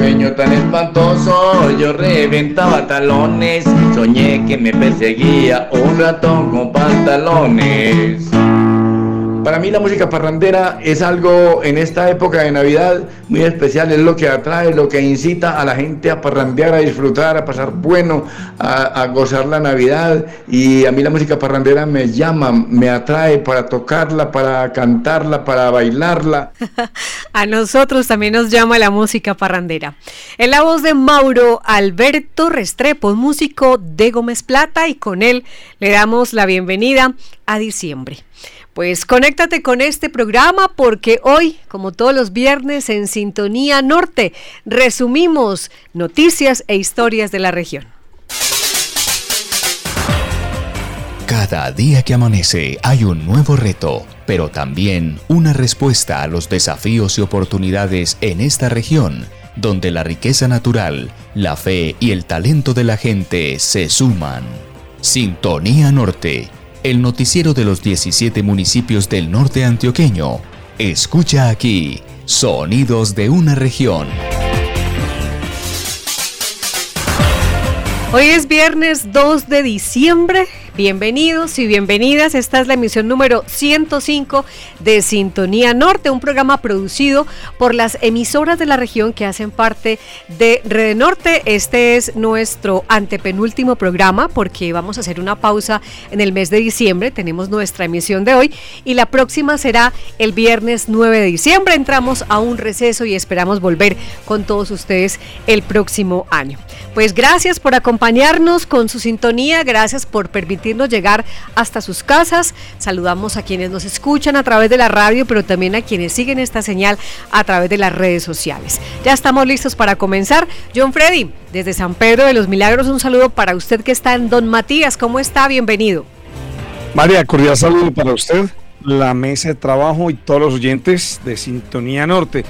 sueño tan espantoso, yo reventaba talones, soñé que me perseguía un ratón con pantalones. Para mí la música parrandera es algo en esta época de Navidad muy especial, es lo que atrae, lo que incita a la gente a parrandear, a disfrutar, a pasar bueno, a, gozar la Navidad y a mí la música parrandera me llama, me atrae para tocarla, para cantarla, para bailarla. a nosotros también nos llama la música parrandera. En la voz de Mauro Alberto Restrepo, músico de Gómez Plata y con él le damos la bienvenida a diciembre. Pues conéctate con este programa porque hoy, como todos los viernes en Sintonía Norte, resumimos noticias e historias de la región. Cada día que amanece hay un nuevo reto, pero también una respuesta a los desafíos y oportunidades en esta región, donde la riqueza natural, la fe y el talento de la gente se suman. Sintonía Norte el noticiero de los 17 municipios del norte antioqueño. Escucha aquí, sonidos de una región. Hoy es viernes 2 de diciembre Bienvenidos y bienvenidas. Esta es la emisión número 105 de Sintonía Norte, un programa producido por las emisoras de la región que hacen parte de Red Norte. Este es nuestro antepenúltimo programa porque vamos a hacer una pausa en el mes de diciembre. Tenemos nuestra emisión de hoy y la próxima será el viernes 9 de diciembre. Entramos a un receso y esperamos volver con todos ustedes el próximo año. Pues gracias por acompañarnos con su sintonía, gracias por permitirnos llegar hasta sus casas. Saludamos a quienes nos escuchan a través de la radio, pero también a quienes siguen esta señal a través de las redes sociales. Ya estamos listos para comenzar. John Freddy, desde San Pedro de los Milagros, un saludo para usted que está en Don Matías. ¿Cómo está? Bienvenido. María, cordial saludo para usted, la mesa de trabajo y todos los oyentes de Sintonía Norte.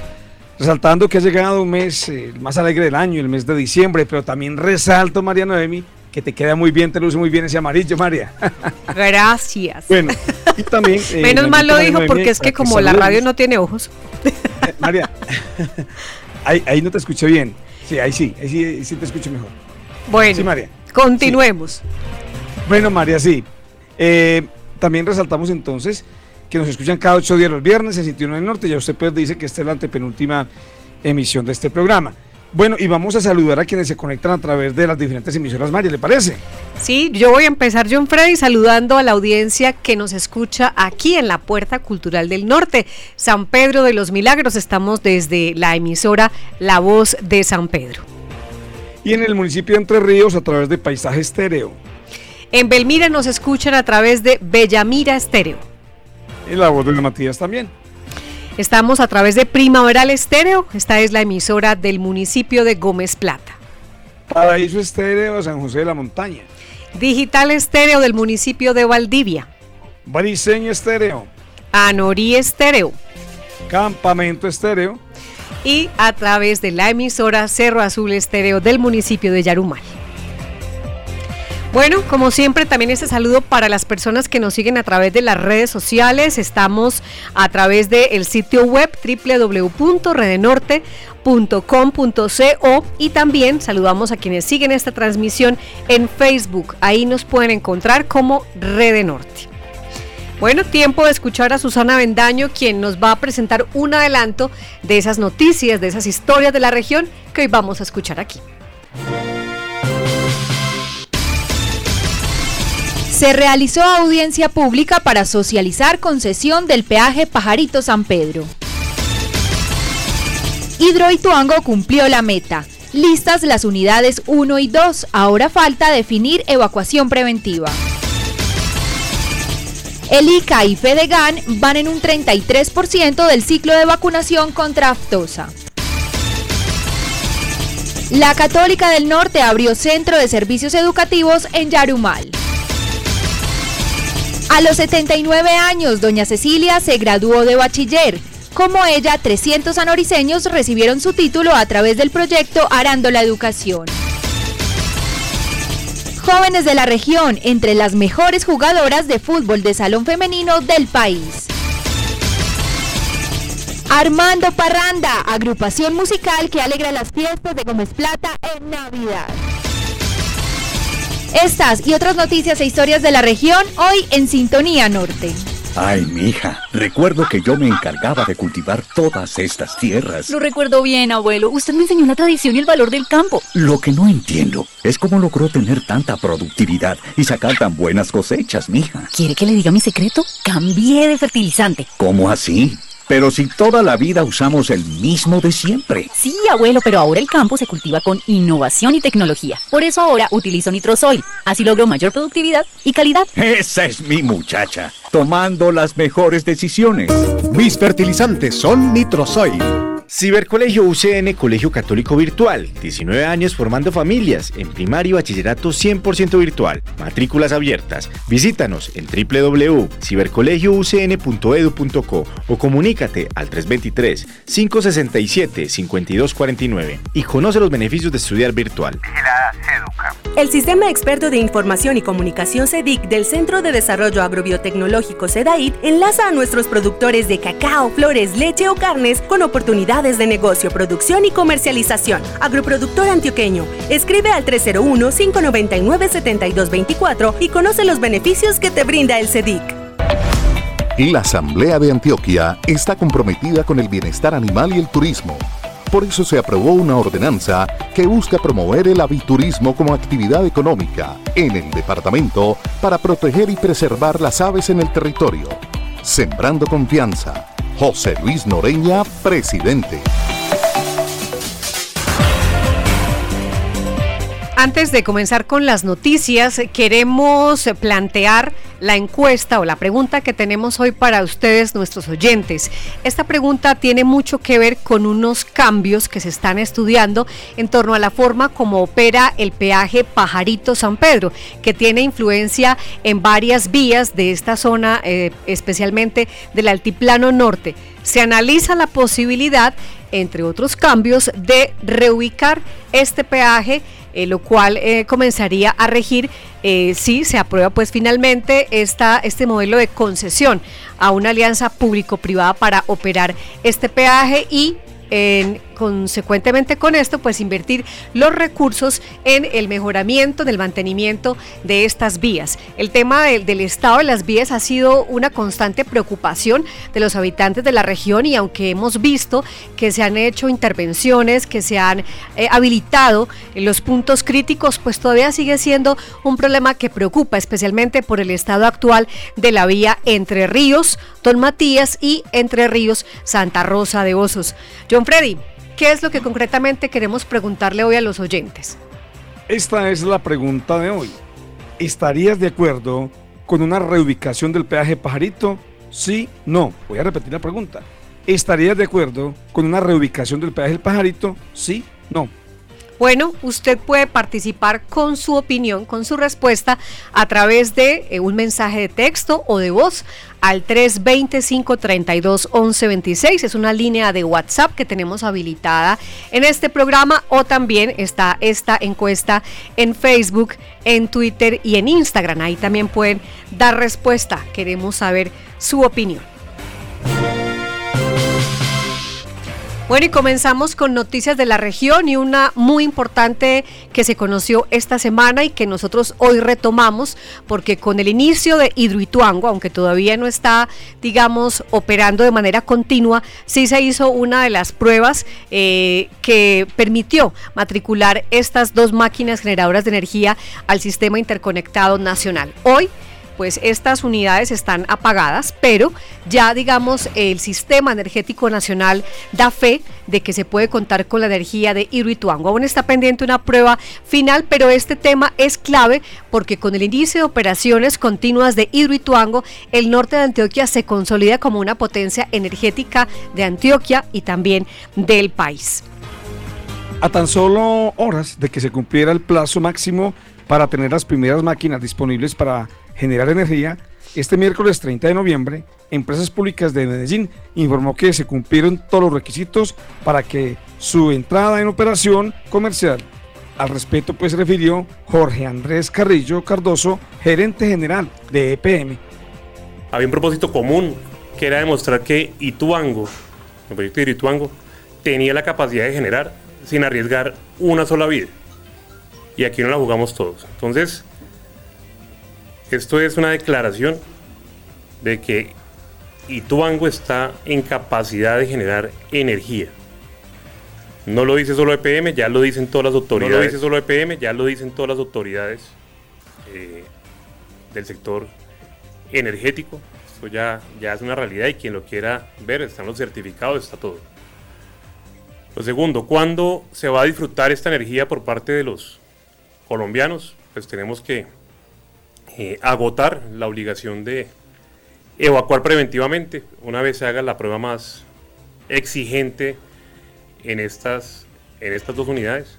Resaltando que ha llegado un mes eh, más alegre del año, el mes de diciembre, pero también resalto, María Noemi, que te queda muy bien, te luce muy bien ese amarillo, María. Gracias. Bueno, y también... Eh, Menos mal lo dijo porque es que como la radio no tiene ojos. Eh, María, ahí, no te escuché bien. Sí, ahí sí, ahí sí, te escucho mejor. Bueno, sí, María. continuemos. Bueno, María, sí. Eh, también resaltamos entonces que nos escuchan cada ocho días los viernes en Sitio del Norte. Ya usted pues dice que esta es la antepenúltima emisión de este programa. Bueno, y vamos a saludar a quienes se conectan a través de las diferentes emisoras María, ¿le parece? Sí, yo voy a empezar, John Freddy, saludando a la audiencia que nos escucha aquí en la Puerta Cultural del Norte, San Pedro de los Milagros. Estamos desde la emisora La Voz de San Pedro. Y en el municipio de Entre Ríos a través de Paisaje Estéreo. En Belmira nos escuchan a través de Bellamira Estéreo. Y la voz de Matías también. Estamos a través de Primaveral Estéreo. Esta es la emisora del municipio de Gómez Plata. Paraíso Estéreo, San José de la Montaña. Digital Estéreo del municipio de Valdivia. Bariseño Estéreo. Anorí Estéreo. Campamento Estéreo. Y a través de la emisora Cerro Azul Estéreo del municipio de Yarumal. Bueno, como siempre, también este saludo para las personas que nos siguen a través de las redes sociales. Estamos a través del sitio web www.redenorte.com.co y también saludamos a quienes siguen esta transmisión en Facebook. Ahí nos pueden encontrar como Rede Norte. Bueno, tiempo de escuchar a Susana Bendaño, quien nos va a presentar un adelanto de esas noticias, de esas historias de la región que hoy vamos a escuchar aquí. Se realizó audiencia pública para socializar concesión del peaje Pajarito San Pedro. Hidroituango cumplió la meta. Listas las unidades 1 y 2. Ahora falta definir evacuación preventiva. El ICA y Fedegan van en un 33% del ciclo de vacunación contra aftosa. La Católica del Norte abrió centro de servicios educativos en Yarumal. A los 79 años, doña Cecilia se graduó de bachiller. Como ella, 300 anoriceños recibieron su título a través del proyecto Arando la Educación. Jóvenes de la región, entre las mejores jugadoras de fútbol de salón femenino del país. Armando Parranda, agrupación musical que alegra las fiestas de Gómez Plata en Navidad. Estas y otras noticias e historias de la región hoy en Sintonía Norte. Ay, mija, recuerdo que yo me encargaba de cultivar todas estas tierras. Lo recuerdo bien, abuelo. Usted me enseñó la tradición y el valor del campo. Lo que no entiendo es cómo logró tener tanta productividad y sacar tan buenas cosechas, mija. ¿Quiere que le diga mi secreto? Cambié de fertilizante. ¿Cómo así? Pero si toda la vida usamos el mismo de siempre. Sí, abuelo, pero ahora el campo se cultiva con innovación y tecnología. Por eso ahora utilizo Nitrosoil. Así logro mayor productividad y calidad. Esa es mi muchacha, tomando las mejores decisiones. Mis fertilizantes son Nitrosoil. Cibercolegio UCN Colegio Católico Virtual. 19 años formando familias en primario y bachillerato 100% virtual. Matrículas abiertas. Visítanos en www.cibercolegioucn.edu.co o comunícate al 323-567-5249 y conoce los beneficios de estudiar virtual. El Sistema Experto de Información y Comunicación CEDIC del Centro de Desarrollo Agrobiotecnológico CEDAIT enlaza a nuestros productores de cacao, flores, leche o carnes con oportunidades de negocio, producción y comercialización. Agroproductor antioqueño. Escribe al 301-599-7224 y conoce los beneficios que te brinda el CEDIC. La Asamblea de Antioquia está comprometida con el bienestar animal y el turismo. Por eso se aprobó una ordenanza que busca promover el aviturismo como actividad económica en el departamento para proteger y preservar las aves en el territorio. Sembrando confianza José Luis Noreña, presidente. Antes de comenzar con las noticias, queremos plantear la encuesta o la pregunta que tenemos hoy para ustedes, nuestros oyentes. Esta pregunta tiene mucho que ver con unos cambios que se están estudiando en torno a la forma como opera el peaje Pajarito San Pedro, que tiene influencia en varias vías de esta zona, eh, especialmente del Altiplano Norte. Se analiza la posibilidad, entre otros cambios, de reubicar este peaje eh, lo cual eh, comenzaría a regir eh, si se aprueba pues finalmente esta, este modelo de concesión a una alianza público-privada para operar este peaje y en consecuentemente con esto, pues invertir los recursos en el mejoramiento, en el mantenimiento de estas vías. El tema del estado de las vías ha sido una constante preocupación de los habitantes de la región y aunque hemos visto que se han hecho intervenciones, que se han eh, habilitado los puntos críticos, pues todavía sigue siendo un problema que preocupa, especialmente por el estado actual de la vía Entre Ríos, Don Matías y Entre Ríos, Santa Rosa de Osos. John Freddy, ¿Qué es lo que concretamente queremos preguntarle hoy a los oyentes? Esta es la pregunta de hoy. ¿Estarías de acuerdo con una reubicación del peaje Pajarito? Sí, no. Voy a repetir la pregunta. ¿Estarías de acuerdo con una reubicación del peaje Pajarito? Sí, no. Bueno, usted puede participar con su opinión, con su respuesta a través de eh, un mensaje de texto o de voz al 325-32-1126. Es una línea de WhatsApp que tenemos habilitada en este programa o también está esta encuesta en Facebook, en Twitter y en Instagram. Ahí también pueden dar respuesta. Queremos saber su opinión. Bueno, y comenzamos con noticias de la región y una muy importante que se conoció esta semana y que nosotros hoy retomamos, porque con el inicio de Hidroituango, aunque todavía no está, digamos, operando de manera continua, sí se hizo una de las pruebas eh, que permitió matricular estas dos máquinas generadoras de energía al sistema interconectado nacional. Hoy pues estas unidades están apagadas, pero ya digamos el sistema energético nacional da fe de que se puede contar con la energía de Hidroituango. Aún está pendiente una prueba final, pero este tema es clave porque con el inicio de operaciones continuas de Hidroituango, el norte de Antioquia se consolida como una potencia energética de Antioquia y también del país. A tan solo horas de que se cumpliera el plazo máximo para tener las primeras máquinas disponibles para generar energía, este miércoles 30 de noviembre, Empresas Públicas de Medellín informó que se cumplieron todos los requisitos para que su entrada en operación comercial. Al respecto, pues refirió Jorge Andrés Carrillo Cardoso, gerente general de EPM. Había un propósito común, que era demostrar que Ituango el proyecto de Irituango, tenía la capacidad de generar sin arriesgar una sola vida. Y aquí no la jugamos todos. Entonces, esto es una declaración de que Ituango está en capacidad de generar energía. No lo dice solo EPM, ya lo dicen todas las autoridades. No lo dice solo EPM, ya lo dicen todas las autoridades eh, del sector energético. Esto ya, ya es una realidad y quien lo quiera ver, están los certificados, está todo. Lo segundo, ¿cuándo se va a disfrutar esta energía por parte de los colombianos? Pues tenemos que eh, agotar la obligación de evacuar preventivamente una vez se haga la prueba más exigente en estas, en estas dos unidades.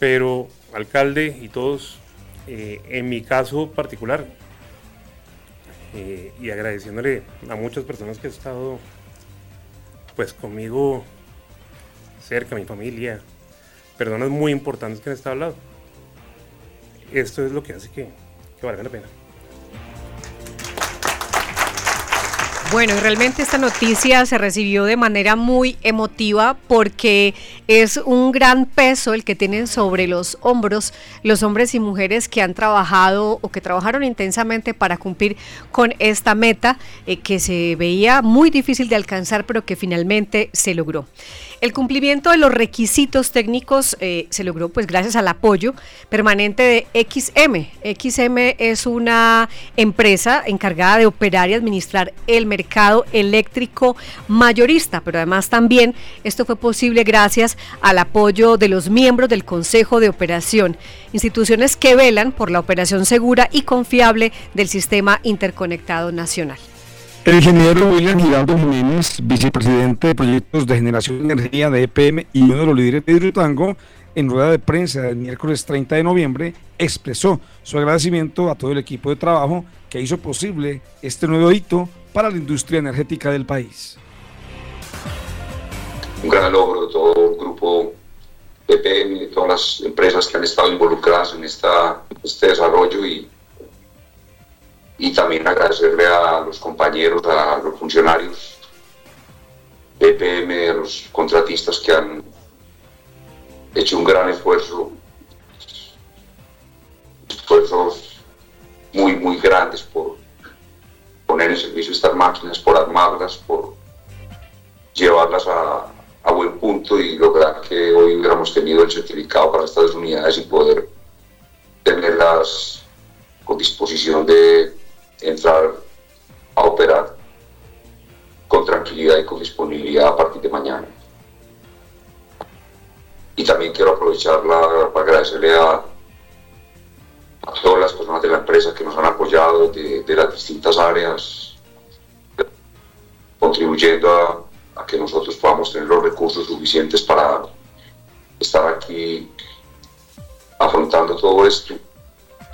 Pero, alcalde y todos, eh, en mi caso particular, eh, y agradeciéndole a muchas personas que han estado pues conmigo cerca, mi familia, personas muy importantes que han estado al lado. Esto es lo que hace que, valga la pena. Bueno, y realmente esta noticia se recibió de manera muy emotiva porque es un gran peso el que tienen sobre los hombros los hombres y mujeres que han trabajado o que trabajaron intensamente para cumplir con esta meta eh, que se veía muy difícil de alcanzar pero que finalmente se logró. El cumplimiento de los requisitos técnicos eh, se logró pues gracias al apoyo permanente de XM. XM es una empresa encargada de operar y administrar el mercado eléctrico mayorista, pero además también esto fue posible gracias al apoyo de los miembros del Consejo de Operación, instituciones que velan por la operación segura y confiable del sistema interconectado nacional. El ingeniero William Giraldo Jiménez, vicepresidente de proyectos de generación de energía de EPM y uno de los líderes de Hidrotango, en rueda de prensa el miércoles 30 de noviembre, expresó su agradecimiento a todo el equipo de trabajo que hizo posible este nuevo hito para la industria energética del país. Un gran logro de todo el grupo EPM, de todas las empresas que han estado involucradas en esta, este desarrollo y y también agradecerle a los compañeros, a los funcionarios de a los contratistas que han hecho un gran esfuerzo, esfuerzos muy, muy grandes por poner en servicio estas máquinas, por armarlas, por llevarlas a, a buen punto y lograr que hoy hubiéramos tenido el certificado para estas unidades y poder tenerlas con disposición de entrar a operar con tranquilidad y con disponibilidad a partir de mañana. Y también quiero aprovecharla para agradecerle a, todas las personas de la empresa que nos han apoyado de, las distintas áreas, contribuyendo a, que nosotros podamos tener los recursos suficientes para estar aquí afrontando todo esto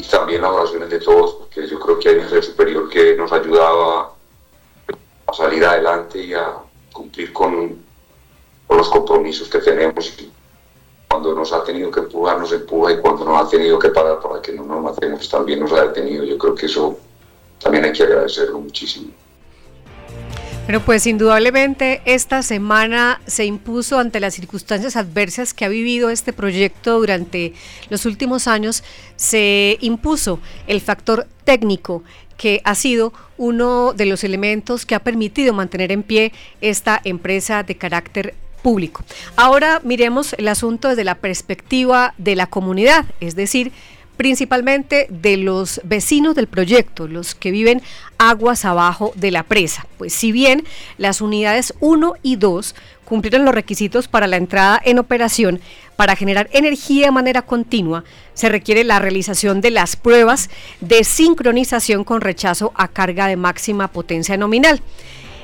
y también las oraciones de todos, porque yo creo que hay un ser superior que nos ayudaba a salir adelante y a cumplir con, los compromisos que tenemos. Cuando nos ha tenido que empujar, nos empuja, y cuando nos ha tenido que parar para que no nos matemos, también nos ha detenido. Yo creo que eso también hay que agradecerlo muchísimo. Bueno, pues indudablemente esta semana se impuso ante las circunstancias adversas que ha vivido este proyecto durante los últimos años, se impuso el factor técnico que ha sido uno de los elementos que ha permitido mantener en pie esta empresa de carácter público. Ahora miremos el asunto desde la perspectiva de la comunidad, es decir, principalmente de los vecinos del proyecto, los que viven aguas abajo de la presa. Pues si bien las unidades 1 y 2 cumplieron los requisitos para la entrada en operación, para generar energía de manera continua, se requiere la realización de las pruebas de sincronización con rechazo a carga de máxima potencia nominal.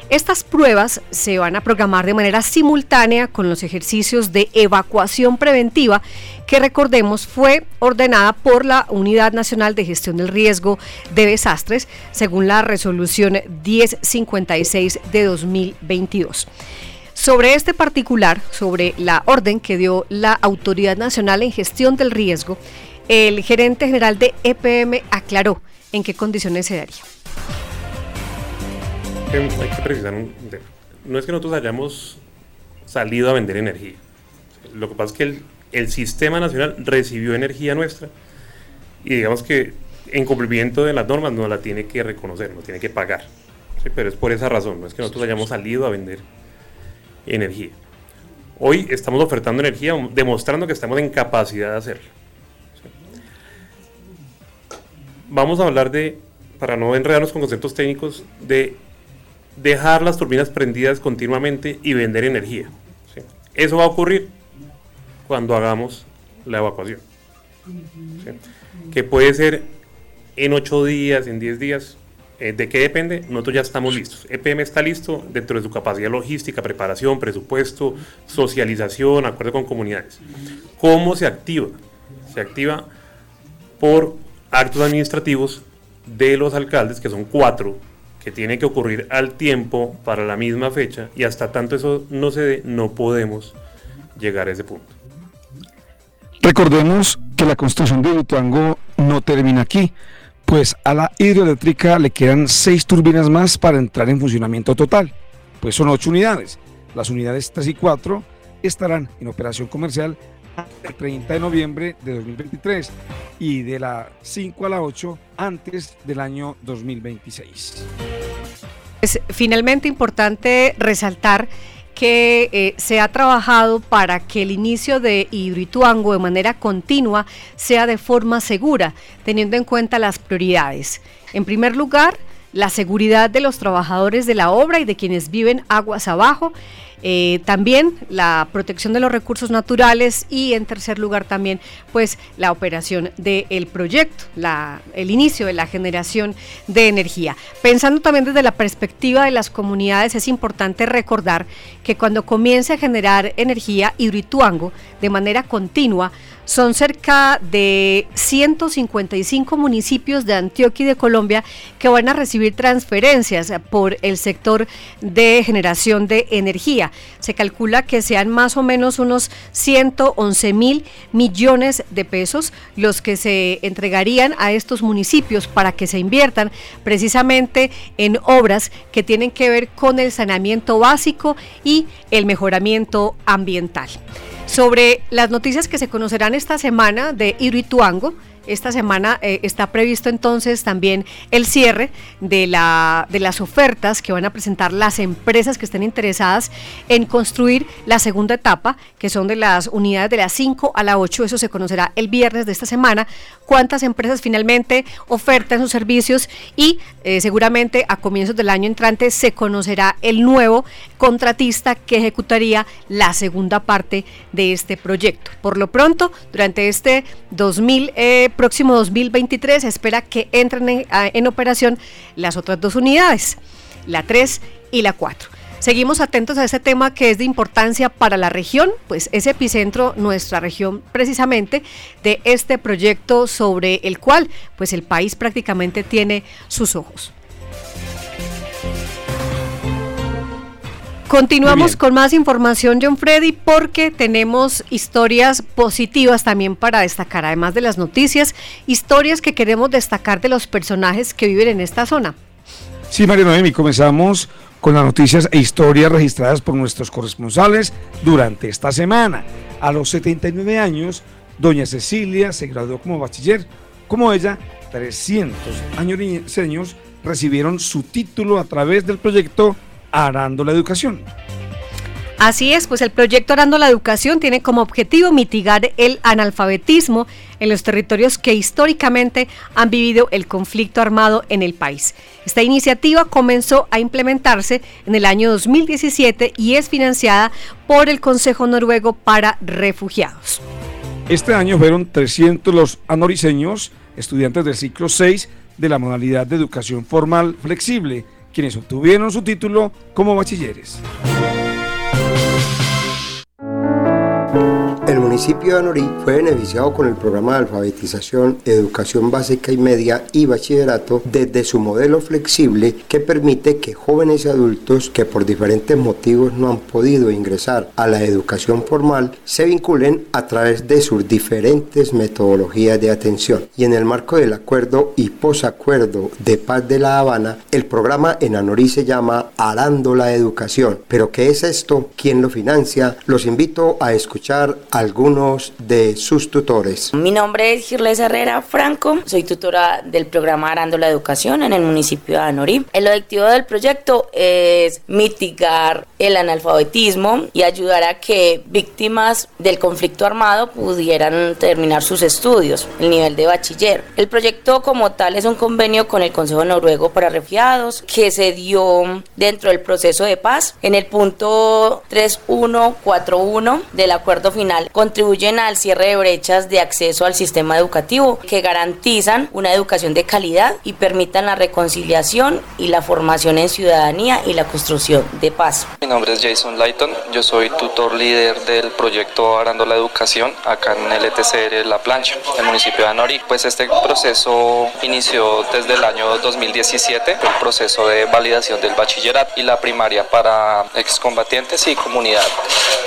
Estas pruebas se van a programar de manera simultánea con los ejercicios de evacuación preventiva que recordemos fue ordenada por la Unidad Nacional de Gestión del Riesgo de Desastres según la resolución 1056 de 2022. Sobre este particular, sobre la orden que dio la Autoridad Nacional en Gestión del Riesgo, el gerente general de EPM aclaró en qué condiciones se daría hay que precisar no es que nosotros hayamos salido a vender energía. Lo que pasa es que el, el sistema nacional recibió energía nuestra y digamos que en cumplimiento de las normas no la tiene que reconocer, no tiene que pagar. Pero es por esa razón, no es que nosotros hayamos salido a vender energía. Hoy estamos ofertando energía demostrando que estamos en capacidad de hacerlo. Vamos a hablar de, para no enredarnos con conceptos técnicos, de dejar las turbinas prendidas continuamente y vender energía. Eso va a ocurrir cuando hagamos la evacuación. Que puede ser en 8 días, en 10 días. Eh, ¿De qué depende? Nosotros ya estamos listos. EPM está listo dentro de su capacidad logística, preparación, presupuesto, socialización, acuerdo con comunidades. ¿Cómo se activa? Se activa por actos administrativos de los alcaldes, que son cuatro, que tienen que ocurrir al tiempo para la misma fecha, y hasta tanto eso no se dé, no podemos llegar a ese punto. Recordemos que la construcción de Butuango no termina aquí, pues a la hidroeléctrica le quedan seis turbinas más para entrar en funcionamiento total, pues son ocho unidades. Las unidades 3 y 4 estarán en operación comercial el 30 de noviembre de 2023 y de la 5 a la 8 antes del año 2026. Es finalmente importante resaltar que eh, se ha trabajado para que el inicio de Hidroituango de manera continua sea de forma segura, teniendo en cuenta las prioridades. En primer lugar, la seguridad de los trabajadores de la obra y de quienes viven aguas abajo. Eh, también la protección de los recursos naturales y en tercer lugar también pues la operación del proyecto, la, el inicio de la generación de energía. Pensando también desde la perspectiva de las comunidades es importante recordar que cuando comience a generar energía Hidroituango de manera continua son cerca de 155 municipios de Antioquia y de Colombia que van a recibir transferencias por el sector de generación de energía. Se calcula que sean más o menos unos 111 mil millones de pesos los que se entregarían a estos municipios para que se inviertan precisamente en obras que tienen que ver con el saneamiento básico y el mejoramiento ambiental sobre las noticias que se conocerán esta semana de Irituango. Esta semana eh, está previsto entonces también el cierre de, la, de las ofertas que van a presentar las empresas que estén interesadas en construir la segunda etapa, que son de las unidades de las 5 a la 8. Eso se conocerá el viernes de esta semana. Cuántas empresas finalmente ofertan sus servicios y eh, seguramente a comienzos del año entrante se conocerá el nuevo contratista que ejecutaría la segunda parte de este proyecto. Por lo pronto, durante este 2000 próximo 2023 se espera que entren en, operación las otras dos unidades, la 3 y la 4. Seguimos atentos a ese tema que es de importancia para la región, pues es epicentro nuestra región precisamente de este proyecto sobre el cual pues el país prácticamente tiene sus ojos. Continuamos con más información, John Freddy, porque tenemos historias positivas también para destacar, además de las noticias, historias que queremos destacar de los personajes que viven en esta zona. Sí, María Noemi, comenzamos con las noticias e historias registradas por nuestros corresponsales durante esta semana. A los 79 años, doña Cecilia se graduó como bachiller. Como ella, 300 años recibieron su título a través del proyecto Arando la Educación. Así es, pues el proyecto Arando la Educación tiene como objetivo mitigar el analfabetismo en los territorios que históricamente han vivido el conflicto armado en el país. Esta iniciativa comenzó a implementarse en el año 2017 y es financiada por el Consejo Noruego para Refugiados. Este año fueron 300 los anoriseños, estudiantes del ciclo 6 de la modalidad de educación formal flexible quienes obtuvieron su título como bachilleres. Municipio de Anorí fue beneficiado con el programa de alfabetización, educación básica y media y bachillerato desde su modelo flexible que permite que jóvenes y adultos que por diferentes motivos no han podido ingresar a la educación formal se vinculen a través de sus diferentes metodologías de atención. Y en el marco del acuerdo y posacuerdo de paz de La Habana, el programa en Anorí se llama Arando la Educación. ¿Pero qué es esto? ¿Quién lo financia? Los invito a escuchar algunos de sus tutores. Mi nombre es Girles Herrera Franco, soy tutora del programa Arando la Educación en el municipio de Anorí. El objetivo del proyecto es mitigar el analfabetismo y ayudar a que víctimas del conflicto armado pudieran terminar sus estudios, el nivel de bachiller. El proyecto como tal es un convenio con el Consejo Noruego para Refugiados que se dio dentro del proceso de paz. En el punto 3141 del acuerdo final contribuyen al cierre de brechas de acceso al sistema educativo que garantizan una educación de calidad y permitan la reconciliación y la formación en ciudadanía y la construcción de paz. Mi nombre es Jason Lighton, yo soy tutor líder del proyecto Arando la Educación acá en el ETCR La Plancha, el municipio de Anorí. Pues este proceso inició desde el año 2017, el proceso de validación del bachillerato y la primaria para excombatientes y comunidad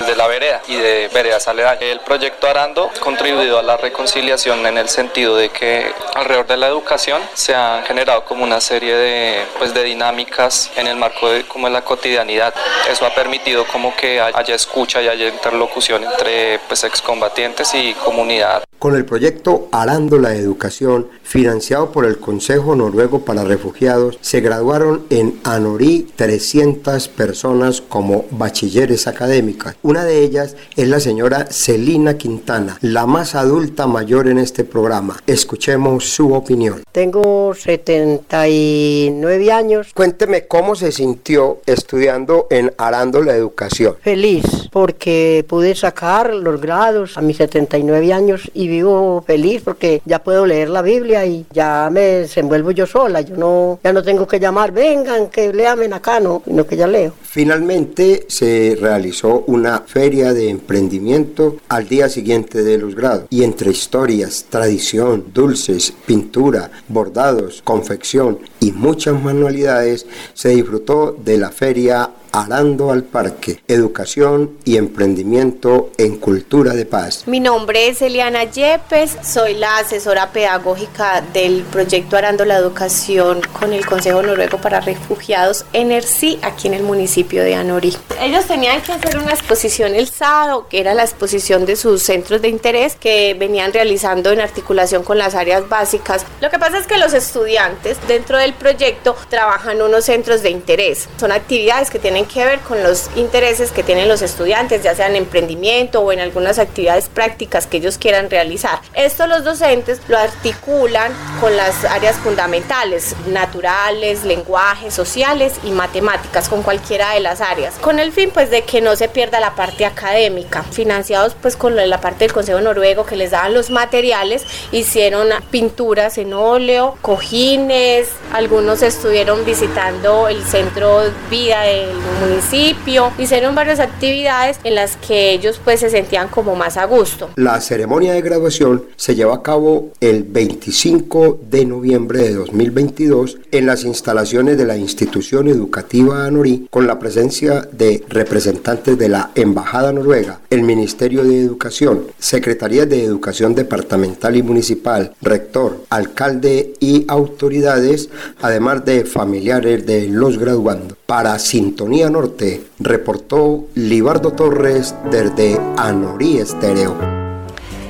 de la vereda y de veredas aledañas. El proyecto Arando contribuido a la reconciliación en el sentido de que alrededor de la educación se han generado como una serie de, pues, de dinámicas en el marco de como la cotidianidad. Eso ha permitido como que haya escucha y haya interlocución entre pues, excombatientes y comunidad. Con el proyecto Arando la Educación, financiado por el Consejo Noruego para Refugiados, se graduaron en Anorí 300 personas como bachilleres académicas. Una de ellas es la señora Celina Quintana, la más adulta mayor en este programa. Escuchemos su opinión. Tengo 79 años. Cuénteme cómo se sintió estudiando en Arando la Educación. Feliz, porque pude sacar los grados a mis 79 años y vivo feliz porque ya puedo leer la Biblia y ya me desenvuelvo yo sola. Yo no, ya no tengo que llamar, vengan, que leamen acá, no, sino que ya leo. Finalmente se realizó una feria de emprendimiento al día siguiente de los grados y entre historias, tradición, dulces, pintura, bordados, confección y muchas manualidades se disfrutó de la feria Arando al Parque, Educación y Emprendimiento en Cultura de Paz. Mi nombre es Eliana Yepes, soy la asesora pedagógica del proyecto Arando la Educación con el Consejo Noruego para Refugiados ENERCI aquí en el municipio de Anorí. Ellos tenían que hacer una exposición el sábado, que era la exposición de sus centros de interés que venían realizando en articulación con las áreas básicas. Lo que pasa es que los estudiantes dentro del proyecto trabajan unos centros de interés. Son actividades que tienen que ver con los intereses que tienen los estudiantes, ya sea en emprendimiento o en algunas actividades prácticas que ellos quieran realizar. Esto los docentes lo articulan con las áreas fundamentales, naturales, lenguajes, sociales y matemáticas, con cualquiera de las áreas, con el fin pues de que no se pierda la parte académica. Financiados pues con la parte del Consejo Noruego que les daban los materiales, hicieron pinturas en óleo, cojines, algunos estuvieron visitando el centro vida del municipio, hicieron varias actividades en las que ellos pues se sentían como más a gusto. La ceremonia de graduación se lleva a cabo el 25 de noviembre de 2022 en las instalaciones de la institución educativa Anorí con la presencia de representantes de la Embajada Noruega, el Ministerio de Educación, Secretaría de Educación Departamental y Municipal, rector, alcalde y autoridades, además de familiares de los graduandos. Para Sintonía Norte, reportó Libardo Torres desde Anorí Estéreo.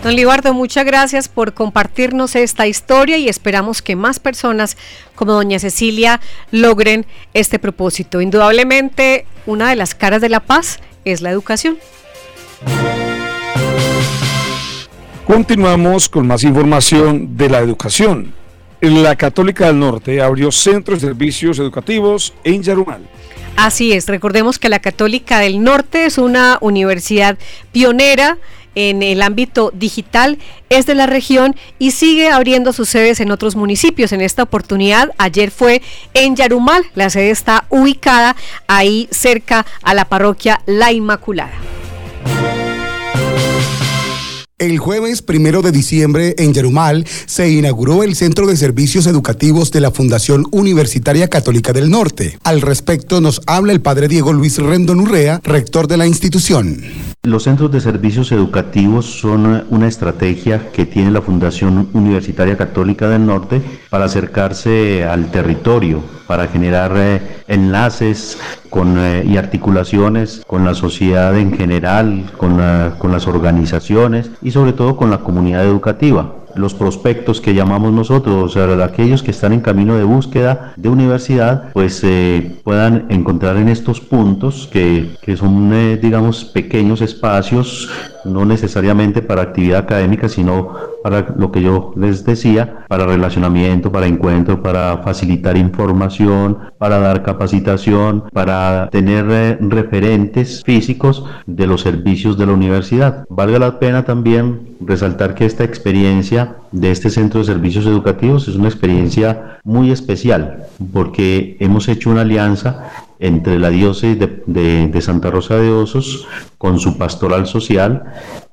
Don Libardo, muchas gracias por compartirnos esta historia y esperamos que más personas como doña Cecilia logren este propósito. Indudablemente, una de las caras de la paz es la educación. Continuamos con más información de la educación. La Católica del Norte abrió centros de servicios educativos en Yarumal. Así es, recordemos que la Católica del Norte es una universidad pionera en el ámbito digital, es de la región y sigue abriendo sus sedes en otros municipios. En esta oportunidad, ayer fue en Yarumal, la sede está ubicada ahí cerca a la parroquia La Inmaculada. El jueves primero de diciembre en Yarumal se inauguró el Centro de Servicios Educativos de la Fundación Universitaria Católica del Norte. Al respecto nos habla el padre Diego Luis Rendón Urrea, rector de la institución. Los centros de servicios educativos son una estrategia que tiene la Fundación Universitaria Católica del Norte para acercarse al territorio, para generar eh, enlaces eh, y articulaciones con la sociedad en general, con, con las organizaciones y sobre todo con la comunidad educativa los prospectos que llamamos nosotros, o sea, aquellos que están en camino de búsqueda de universidad, pues eh, puedan encontrar en estos puntos que, que son, eh, digamos, pequeños espacios, no necesariamente para actividad académica, sino para lo que yo les decía, para relacionamiento, para encuentro, para facilitar información, para dar capacitación, para tener eh, referentes físicos de los servicios de la universidad. Valga la pena también resaltar que esta experiencia de este centro de servicios educativos es una experiencia muy especial porque hemos hecho una alianza entre la diócesis de, Santa Rosa de Osos con su pastoral social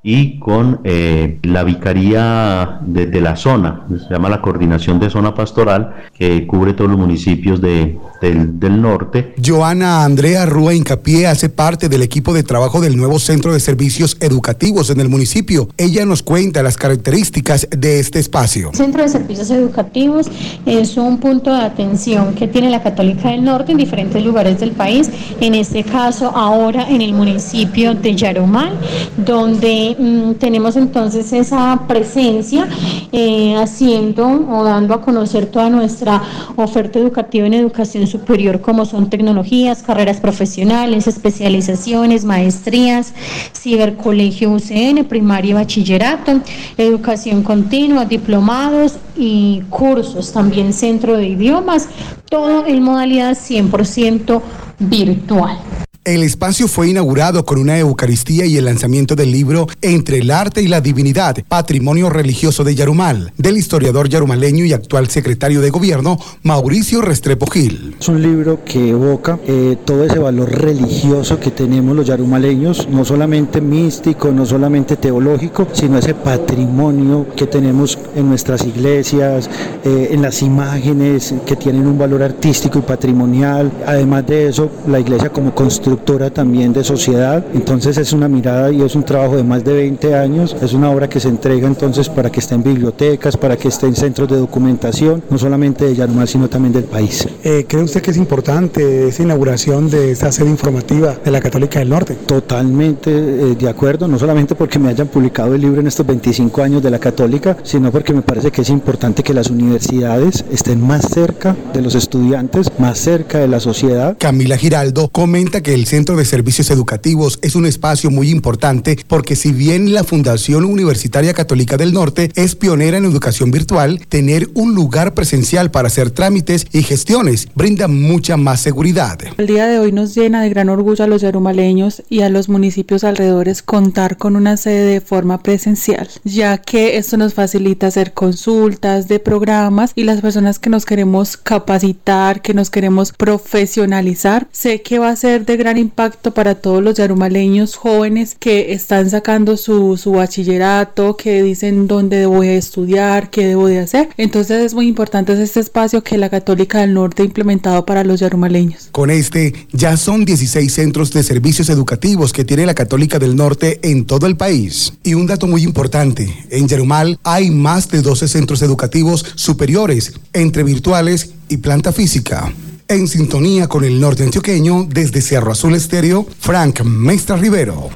y con eh, la vicaría de, la zona, se llama la coordinación de zona pastoral, que cubre todos los municipios de, del, norte. Joana Andrea Rúa Incapié hace parte del equipo de trabajo del nuevo Centro de Servicios Educativos en el municipio. Ella nos cuenta las características de este espacio. El Centro de Servicios Educativos es un punto de atención que tiene la Católica del Norte en diferentes lugares del país, en este caso ahora en el municipio de Yarumal, donde mm, tenemos entonces esa presencia eh, haciendo o dando a conocer toda nuestra oferta educativa en educación superior, como son tecnologías, carreras profesionales, especializaciones, maestrías, cibercolegio UCN, primaria y bachillerato, educación continua, diplomados y cursos, también centro de idiomas, todo en modalidad 100% virtual. El espacio fue inaugurado con una Eucaristía y el lanzamiento del libro Entre el arte y la divinidad, patrimonio religioso de Yarumal, del historiador yarumaleño y actual secretario de gobierno Mauricio Restrepo Gil. Es un libro que evoca eh, todo ese valor religioso que tenemos los yarumaleños, no solamente místico, no solamente teológico, sino ese patrimonio que tenemos en nuestras iglesias, eh, en las imágenes que tienen un valor artístico y patrimonial. Además de eso, la iglesia como construcción también de sociedad. Entonces es una mirada y es un trabajo de más de 20 años. Es una obra que se entrega entonces para que esté en bibliotecas, para que esté en centros de documentación, no solamente de Yarumal, sino también del país. Eh, ¿Cree usted que es importante esa inauguración de esta sede informativa de la Católica del Norte? Totalmente eh, de acuerdo, no solamente porque me hayan publicado el libro en estos 25 años de la Católica, sino porque me parece que es importante que las universidades estén más cerca de los estudiantes, más cerca de la sociedad. Camila Giraldo comenta que el Centro de Servicios Educativos es un espacio muy importante porque si bien la Fundación Universitaria Católica del Norte es pionera en educación virtual, tener un lugar presencial para hacer trámites y gestiones brinda mucha más seguridad. El día de hoy nos llena de gran orgullo a los yarumaleños y a los municipios alrededores contar con una sede de forma presencial, ya que esto nos facilita hacer consultas de programas y las personas que nos queremos capacitar, que nos queremos profesionalizar, sé que va a ser de gran impacto para todos los yarumaleños jóvenes que están sacando su, su bachillerato, que dicen dónde voy a estudiar, qué debo de hacer. Entonces es muy importante este espacio que la Católica del Norte ha implementado para los yarumaleños. Con este ya son 16 centros de servicios educativos que tiene la Católica del Norte en todo el país. Y un dato muy importante, en Yarumal hay más de 12 centros educativos superiores, entre virtuales y planta física en sintonía con el norte antioqueño desde Cerro Azul Estéreo, Frank Mestra Rivero.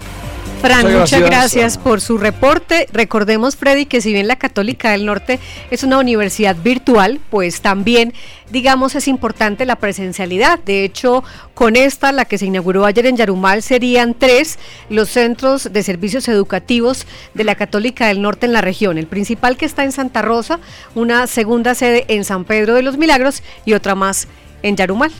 Frank, muchas gracias. por su reporte. Recordemos, Freddy, que si bien la Católica del Norte es una universidad virtual, pues también, digamos, es importante la presencialidad. De hecho, con esta, la que se inauguró ayer en Yarumal, serían tres los centros de servicios educativos de la Católica del Norte en la región. El principal que está en Santa Rosa, una segunda sede en San Pedro de los Milagros y otra más en Yarumal.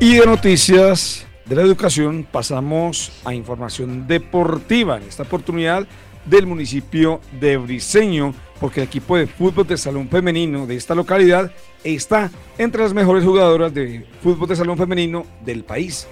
Y de noticias de la educación pasamos a información deportiva. En esta oportunidad del municipio de Briseño, porque el equipo de fútbol de salón femenino de esta localidad está entre las mejores jugadoras de fútbol de salón femenino del país.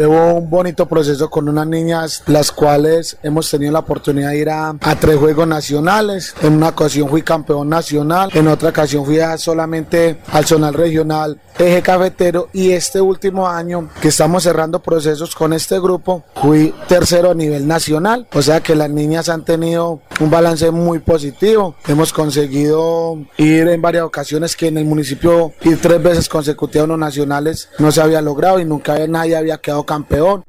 Llevo un bonito proceso con unas niñas, las cuales hemos tenido la oportunidad de ir a, a tres juegos nacionales. En una ocasión fui campeón nacional, en otra ocasión fui a solamente al zonal regional eje cafetero y este último año que estamos cerrando procesos con este grupo fui tercero a nivel nacional o sea que las niñas han tenido un balance muy positivo hemos conseguido ir en varias ocasiones que en el municipio ir tres veces consecutivas a los nacionales no se había logrado y nunca nadie había quedado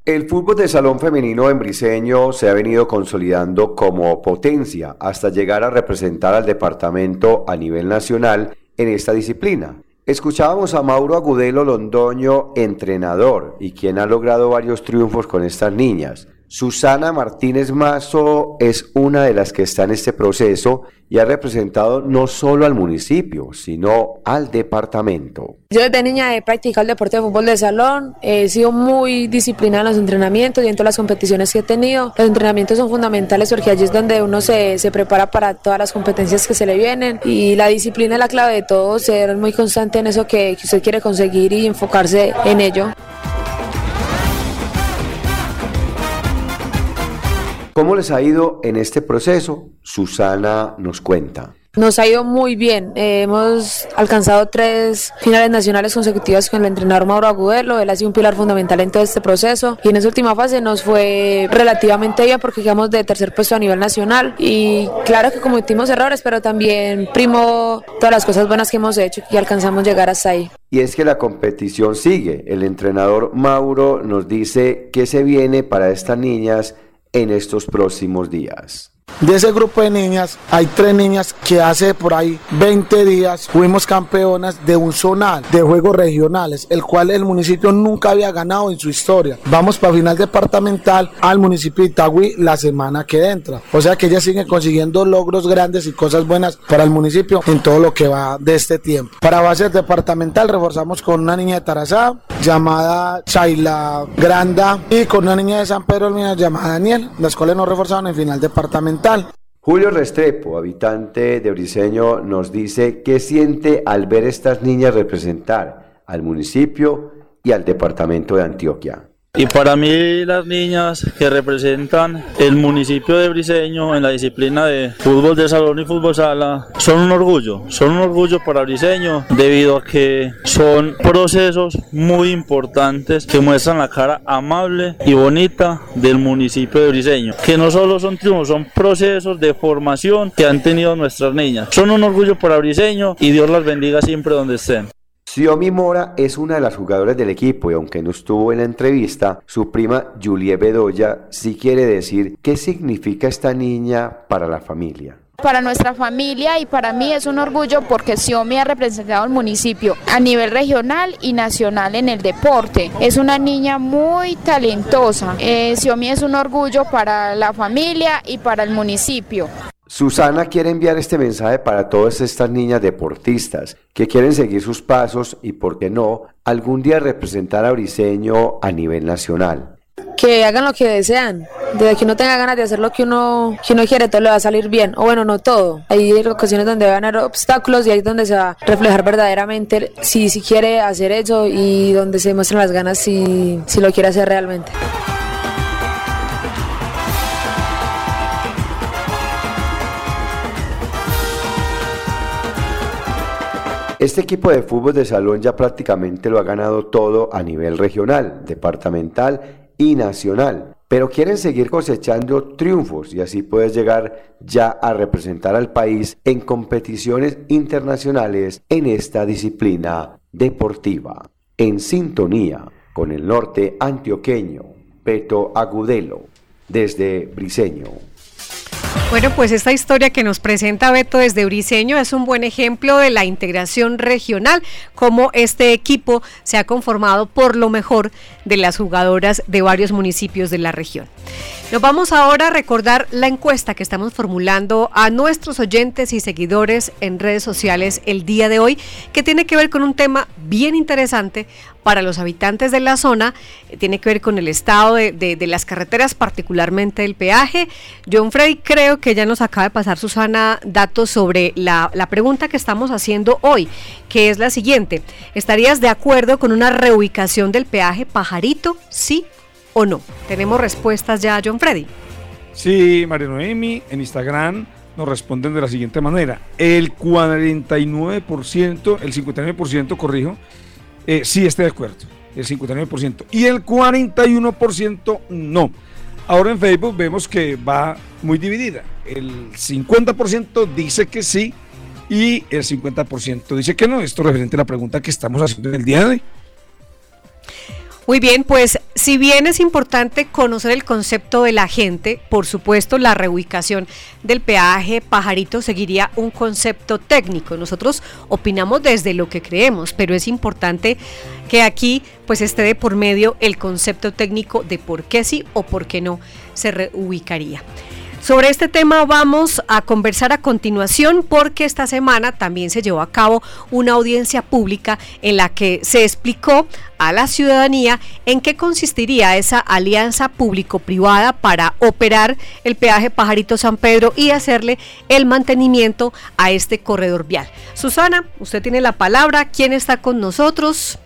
el fútbol de salón femenino en Briseño se ha venido consolidando como potencia hasta llegar a representar al departamento a nivel nacional en esta disciplina. Escuchábamos a Mauro Agudelo Londoño, entrenador, y quien ha logrado varios triunfos con estas niñas. Susana Martínez Mazo es una de las que está en este proceso y ha representado no solo al municipio, sino al departamento. Yo desde niña he practicado el deporte de fútbol de salón, he sido muy disciplinada en los entrenamientos y en todas las competiciones que he tenido. Los entrenamientos son fundamentales porque allí es donde uno se, se prepara para todas las competencias que se le vienen y la disciplina es la clave de todo, ser muy constante en eso que, que usted quiere conseguir y enfocarse en ello. ¿Cómo les ha ido en este proceso? Susana nos cuenta. Nos ha ido muy bien. Eh, hemos alcanzado tres finales nacionales consecutivas con el entrenador Mauro Agudelo. Él ha sido un pilar fundamental en todo este proceso. Y en esa última fase nos fue relativamente bien porque quedamos de tercer puesto a nivel nacional. Y claro que cometimos errores, pero también primo todas las cosas buenas que hemos hecho y alcanzamos llegar hasta ahí. Y es que la competición sigue. El entrenador Mauro nos dice qué se viene para estas niñas en estos próximos días. De ese grupo de niñas, hay tres niñas que hace por ahí 20 días fuimos campeonas de un zonal de juegos regionales, el cual el municipio nunca había ganado en su historia. Vamos para final departamental al municipio de Itagüí la semana que entra. O sea que ellas siguen consiguiendo logros grandes y cosas buenas para el municipio en todo lo que va de este tiempo. Para base departamental reforzamos con una niña de Tarazá llamada Chaila Granda y con una niña de San Pedro llamada Daniel, las cuales nos reforzaron en final departamental. Julio Restrepo, habitante de Briseño, nos dice qué siente al ver estas niñas representar al municipio y al departamento de Antioquia. Y para mí las niñas que representan el municipio de Briseño en la disciplina de fútbol de salón y fútbol sala son un orgullo, son un orgullo para Briseño debido a que son procesos muy importantes que muestran la cara amable y bonita del municipio de Briseño, que no solo son triunfos, son procesos de formación que han tenido nuestras niñas. Son un orgullo para Briseño y Dios las bendiga siempre donde estén. Xiomi Mora es una de las jugadoras del equipo y aunque no estuvo en la entrevista, su prima Julie Bedoya sí quiere decir qué significa esta niña para la familia. Para nuestra familia y para mí es un orgullo porque Xiomi ha representado al municipio a nivel regional y nacional en el deporte. Es una niña muy talentosa. Eh, es un orgullo para la familia y para el municipio. Susana quiere enviar este mensaje para todas estas niñas deportistas que quieren seguir sus pasos y, por qué no, algún día representar a Briseño a nivel nacional. Que hagan lo que desean, desde que uno tenga ganas de hacer lo que uno, que uno quiere, todo le va a salir bien. O bueno, no todo. Hay ocasiones donde van a haber obstáculos y ahí es donde se va a reflejar verdaderamente si, si quiere hacer eso y donde se muestran las ganas si, si lo quiere hacer realmente. Este equipo de fútbol de salón ya prácticamente lo ha ganado todo a nivel regional, departamental y nacional, pero quieren seguir cosechando triunfos y así puedes llegar ya a representar al país en competiciones internacionales en esta disciplina deportiva. En sintonía con el norte antioqueño, Peto Agudelo, desde Briseño. Bueno, pues esta historia que nos presenta Beto desde Briseño es un buen ejemplo de la integración regional, cómo este equipo se ha conformado por lo mejor de las jugadoras de varios municipios de la región. Nos vamos ahora a recordar la encuesta que estamos formulando a nuestros oyentes y seguidores en redes sociales el día de hoy, que tiene que ver con un tema bien interesante para los habitantes de la zona, eh, tiene que ver con el estado de, las carreteras, particularmente el peaje. John Freddy, creo que ya nos acaba de pasar Susana datos sobre la, la pregunta que estamos haciendo hoy, que es la siguiente. ¿Estarías de acuerdo con una reubicación del peaje Pajarito, sí o no? Tenemos respuestas ya, John Freddy. Sí, María Noemi, en Instagram nos responden de la siguiente manera. El 49%, el 59%, corrijo, eh, sí está de acuerdo. El 59%. Y el 41% no. Ahora en Facebook vemos que va muy dividida. El 50% dice que sí y el 50% dice que no. Esto referente a la pregunta que estamos haciendo en el día de hoy. Muy bien, pues si bien es importante conocer el concepto de la gente, por supuesto la reubicación del peaje pajarito seguiría un concepto técnico. Nosotros opinamos desde lo que creemos, pero es importante que aquí pues esté de por medio el concepto técnico de por qué sí o por qué no se reubicaría. Sobre este tema vamos a conversar a continuación porque esta semana también se llevó a cabo una audiencia pública en la que se explicó a la ciudadanía en qué consistiría esa alianza público-privada para operar el peaje Pajarito San Pedro y hacerle el mantenimiento a este corredor vial. Susana, usted tiene la palabra. ¿Quién está con nosotros?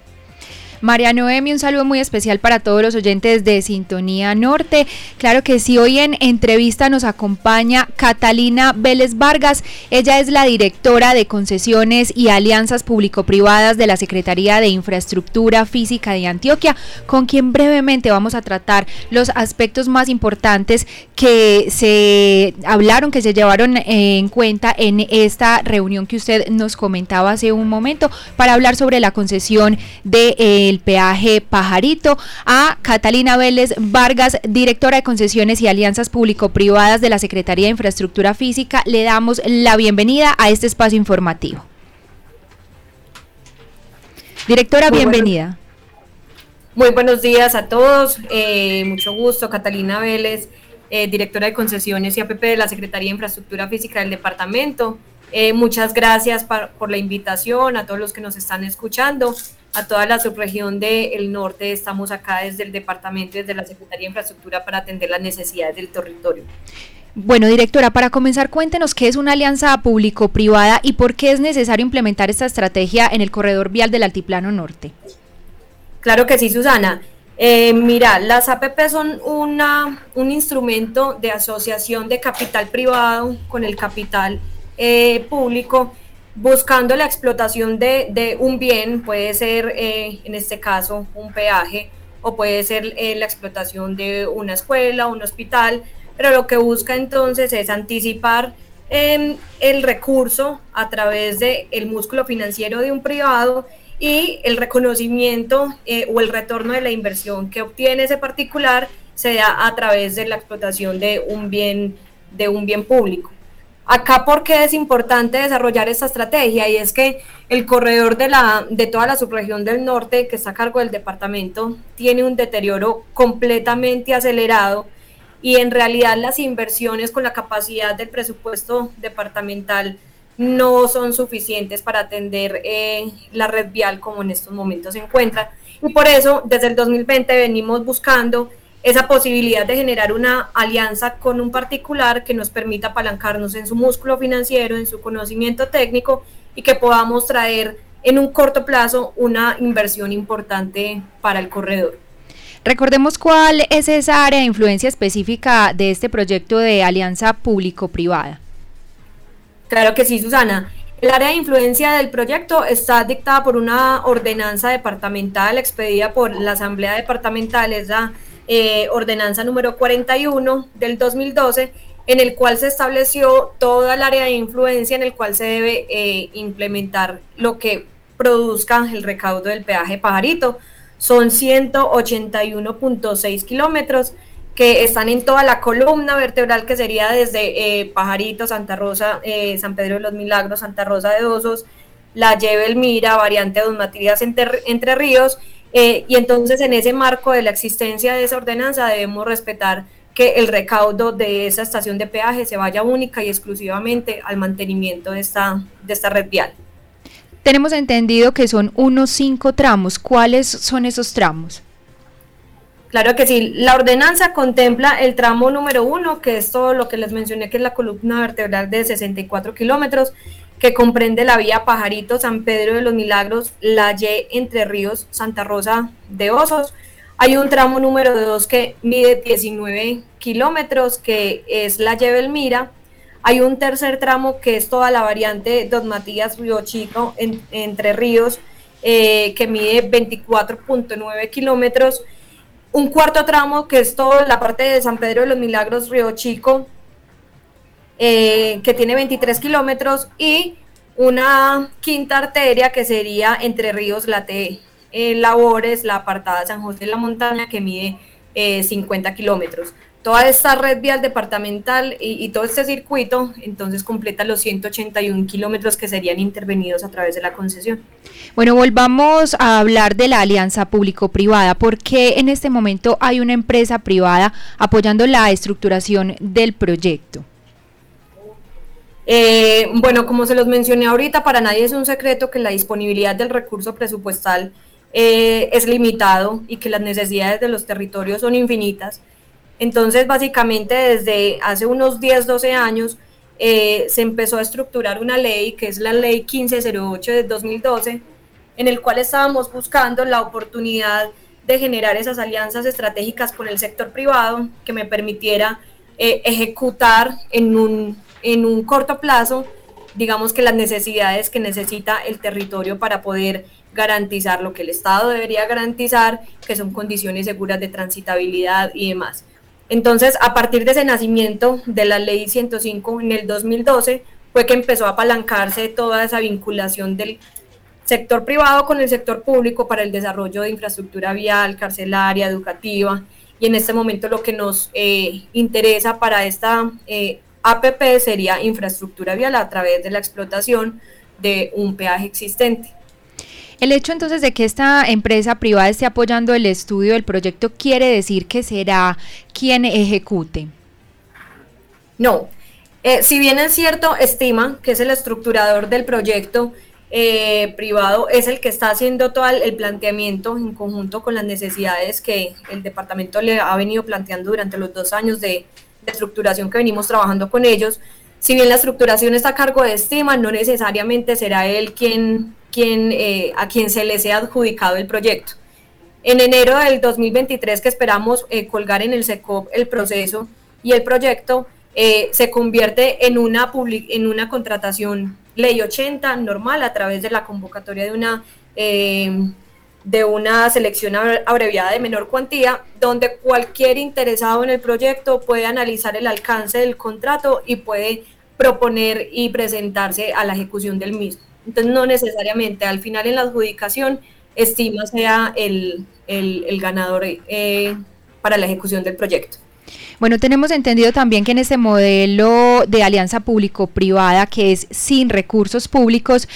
María Noemi, un saludo muy especial para todos los oyentes de Sintonía Norte. Claro que sí, hoy en entrevista nos acompaña Catalina Vélez Vargas. Ella es la directora de concesiones y alianzas público-privadas de la Secretaría de Infraestructura Física de Antioquia, con quien brevemente vamos a tratar los aspectos más importantes que se hablaron, que se llevaron en cuenta en esta reunión que usted nos comentaba hace un momento para hablar sobre la concesión de eh, peaje Pajarito, a Catalina Vélez Vargas, directora de concesiones y alianzas público-privadas de la Secretaría de Infraestructura Física. Le damos la bienvenida a este espacio informativo. Directora, bienvenida. muy buenos días a todos, eh, mucho gusto, Catalina Vélez, eh, directora de concesiones y APP de la Secretaría de Infraestructura Física del departamento. Eh, muchas gracias por la invitación, a todos los que nos están escuchando, a toda la subregión del norte. Estamos acá desde el departamento, desde la Secretaría de Infraestructura para atender las necesidades del territorio. Bueno, directora, para comenzar, cuéntenos qué es una alianza público-privada y por qué es necesario implementar esta estrategia en el corredor vial del Altiplano Norte. Claro que sí, Susana. Eh, mira, las APP son una, un instrumento de asociación de capital privado con el capital eh, público buscando la explotación de, un bien, puede ser eh, en este caso un peaje o puede ser eh, la explotación de una escuela, un hospital, pero lo que busca entonces es anticipar em, el recurso a través del el músculo financiero de un privado y el reconocimiento o el retorno de la inversión que obtiene ese particular se da a través de la explotación de un bien, de un bien público. Acá, ¿por qué es importante desarrollar esta estrategia? Y es que el corredor de, la, de toda la subregión del norte, que está a cargo del departamento, tiene un deterioro completamente acelerado y en realidad las inversiones con la capacidad del presupuesto departamental no son suficientes para atender eh, la red vial como en estos momentos se encuentra. Y por eso, desde el 2020 venimos buscando esa posibilidad de generar una alianza con un particular que nos permita apalancarnos en su músculo financiero, en su conocimiento técnico y que podamos traer en un corto plazo una inversión importante para el corredor. Recordemos cuál es esa área de influencia específica de este proyecto de alianza público-privada. Claro que sí, Susana. El área de influencia del proyecto está dictada por una ordenanza departamental expedida por la Asamblea Departamental, es la eh, ordenanza número 41 del 2012, en el cual se estableció toda el área de influencia en el cual se debe eh, implementar lo que produzca el recaudo del peaje pajarito. Son 181.6 kilómetros que están en toda la columna vertebral que sería desde eh, Pajarito, Santa Rosa, San Pedro de los Milagros, Santa Rosa de Osos, La Lleve Elmira, variante de Don Matías entre Ríos eh, y entonces en ese marco de la existencia de esa ordenanza debemos respetar que el recaudo de esa estación de peaje se vaya única y exclusivamente al mantenimiento de esta, de esta red vial. Tenemos entendido que son unos cinco tramos. ¿Cuáles son esos tramos? Claro que sí, la ordenanza contempla el tramo número uno, que es todo lo que les mencioné, que es la columna vertebral de 64 kilómetros, que comprende la vía Pajarito, San Pedro de los Milagros, La Y, Entre Ríos, Santa Rosa de Osos. Hay un tramo número 2 que mide 19 kilómetros, que es la Mira. Hay un tercer tramo que es toda la variante Don Matías Río Chico, entre ríos, eh, que mide 24.9 kilómetros. Un cuarto tramo que es toda la parte de San Pedro de los Milagros Río Chico, eh, que tiene 23 kilómetros. Y una quinta arteria que sería Entre Ríos Late eh, Labores, la apartada San José de la Montaña, que mide 50 kilómetros toda esta red vial departamental y, todo este circuito, entonces completa los 181 kilómetros que serían intervenidos a través de la concesión. Bueno, volvamos a hablar de la alianza público-privada. ¿Por qué en este momento hay una empresa privada apoyando la estructuración del proyecto? Eh, bueno, como se los mencioné ahorita, para nadie es un secreto que la disponibilidad del recurso presupuestal eh, es limitado y que las necesidades de los territorios son infinitas. Entonces, básicamente desde hace unos 10, 12 años eh, se empezó a estructurar una ley, que es la ley 1508 de 2012, en el cual estábamos buscando la oportunidad de generar esas alianzas estratégicas con el sector privado que me permitiera ejecutar en un, en un corto plazo, digamos que las necesidades que necesita el territorio para poder garantizar lo que el Estado debería garantizar, que son condiciones seguras de transitabilidad y demás. Entonces, a partir de ese nacimiento de la ley 105 en el 2012, fue que empezó a apalancarse toda esa vinculación del sector privado con el sector público para el desarrollo de infraestructura vial, carcelaria, educativa. Y en este momento lo que nos eh, interesa para esta eh, APP sería infraestructura vial a través de la explotación de un peaje existente. El hecho entonces de que esta empresa privada esté apoyando el estudio del proyecto quiere decir que será quien ejecute. No, eh, si bien es cierto, estima que es el estructurador del proyecto eh, privado, es el que está haciendo todo el, planteamiento en conjunto con las necesidades que el departamento le ha venido planteando durante los dos años de, de estructuración que venimos trabajando con ellos. Si bien la estructuración está a cargo de estima, no necesariamente será él quien quien, eh, a quien se les ha adjudicado el proyecto. En enero del 2023, que esperamos eh, colgar en el SECOP el proceso y el proyecto, eh, se convierte en una, en una contratación ley 80 normal a través de la convocatoria de una, de una selección abreviada de menor cuantía, donde cualquier interesado en el proyecto puede analizar el alcance del contrato y puede proponer y presentarse a la ejecución del mismo. Entonces, no necesariamente al final en la adjudicación estima sea el, ganador eh, para la ejecución del proyecto. Bueno, tenemos entendido también que en este modelo de alianza público-privada, que es sin recursos públicos,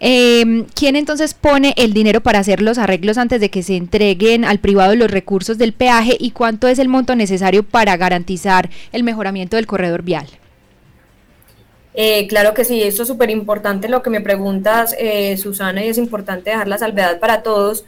eh, ¿quién entonces pone el dinero para hacer los arreglos antes de que se entreguen al privado los recursos del peaje y cuánto es el monto necesario para garantizar el mejoramiento del corredor vial? Eh, claro que sí, esto es súper importante lo que me preguntas, eh, Susana, y es importante dejar la salvedad para todos.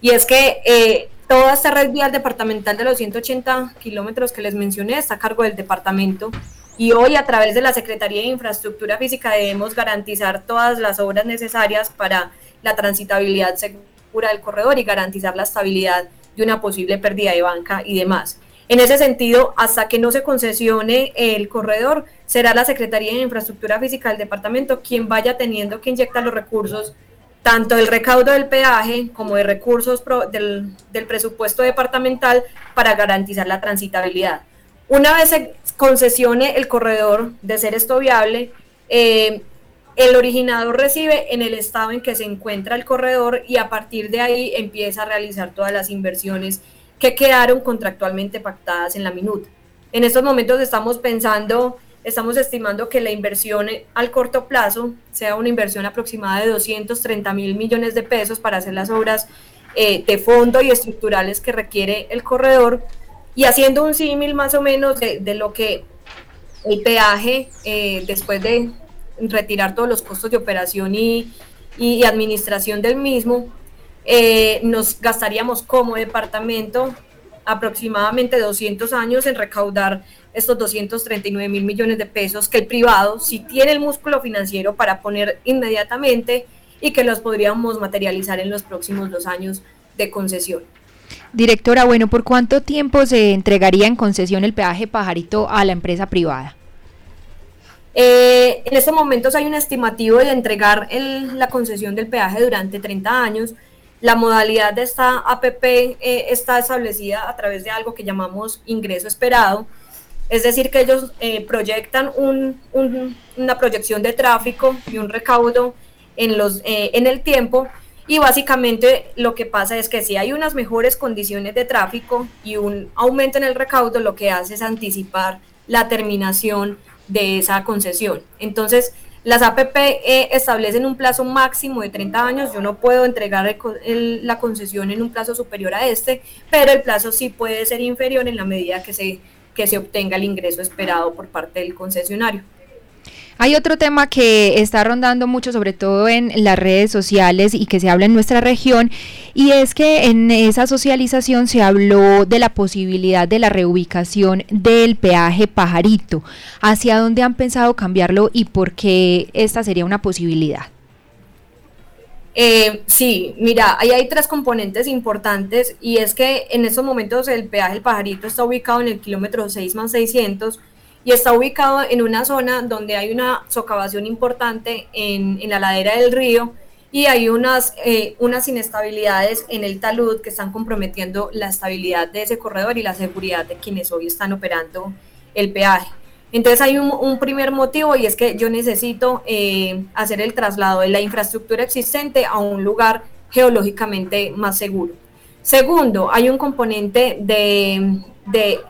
Y es que eh, toda esta red vial departamental de los 180 kilómetros que les mencioné está a cargo del departamento. Y hoy, a través de la Secretaría de Infraestructura Física, debemos garantizar todas las obras necesarias para la transitabilidad segura del corredor y garantizar la estabilidad de una posible pérdida de banca y demás. En ese sentido, hasta que no se concesione el corredor, será la Secretaría de Infraestructura Física del departamento quien vaya teniendo que inyectar los recursos, tanto del recaudo del peaje como de recursos del, presupuesto departamental para garantizar la transitabilidad. Una vez se concesione el corredor de ser esto viable, eh, el originador recibe en el estado en que se encuentra el corredor y a partir de ahí empieza a realizar todas las inversiones que quedaron contractualmente pactadas en la minuta. En estos momentos estamos pensando, estamos estimando que la inversión al corto plazo sea una inversión aproximada de 230 mil millones de pesos para hacer las obras eh, de fondo y estructurales que requiere el corredor. Y haciendo un símil más o menos de, lo que el peaje eh, después de retirar todos los costos de operación y, y administración del mismo eh, nos gastaríamos como departamento aproximadamente 200 años en recaudar estos 239 mil millones de pesos que el privado sí tiene el músculo financiero para poner inmediatamente y que los podríamos materializar en los próximos dos años de concesión. Directora, bueno, ¿por cuánto tiempo se entregaría en concesión el peaje Pajarito a la empresa privada? Eh, en estos momentos hay un estimativo de entregar la concesión del peaje durante 30 años. La modalidad de esta APP eh, está establecida a través de algo que llamamos ingreso esperado, es decir, que ellos eh, proyectan una proyección de tráfico y un recaudo en, los, en el tiempo y básicamente lo que pasa es que si hay unas mejores condiciones de tráfico y un aumento en el recaudo, lo que hace es anticipar la terminación de esa concesión. Entonces, las APP eh, establecen un plazo máximo de 30 años. Yo no puedo entregar la concesión en un plazo superior a este, pero el plazo sí puede ser inferior en la medida que se, que se obtenga el ingreso esperado por parte del concesionario. Hay otro tema que está rondando mucho, sobre todo en las redes sociales y que se habla en nuestra región, y es que en esa socialización se habló de la posibilidad de la reubicación del peaje pajarito. ¿Hacia dónde han pensado cambiarlo y por qué esta sería una posibilidad? Eh, sí, mira, ahí hay tres componentes importantes y es que en estos momentos el peaje El Pajarito está ubicado en el kilómetro 6 más 600 y está ubicado en una zona donde hay una socavación importante en, la ladera del río y hay unas, eh, unas inestabilidades en el talud que están comprometiendo la estabilidad de ese corredor y la seguridad de quienes hoy están operando el peaje. Entonces hay un, primer motivo y es que yo necesito eh, hacer el traslado de la infraestructura existente a un lugar geológicamente más seguro. Segundo, hay un componente de, de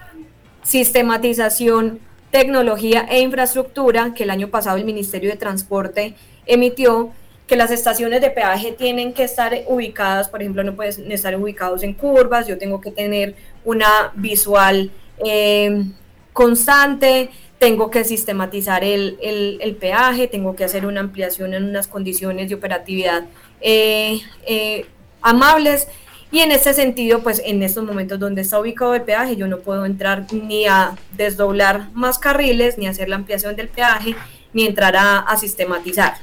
sistematización tecnología e infraestructura que el año pasado el Ministerio de Transporte emitió que las estaciones de peaje tienen que estar ubicadas, por ejemplo, no pueden estar ubicados en curvas, yo tengo que tener una visual eh, constante, tengo que sistematizar el, peaje, tengo que hacer una ampliación en unas condiciones de operatividad eh, eh, amables y en ese sentido, pues en estos momentos donde está ubicado el peaje, yo no puedo entrar ni a desdoblar más carriles, ni hacer la ampliación del peaje, ni entrar a, sistematizar.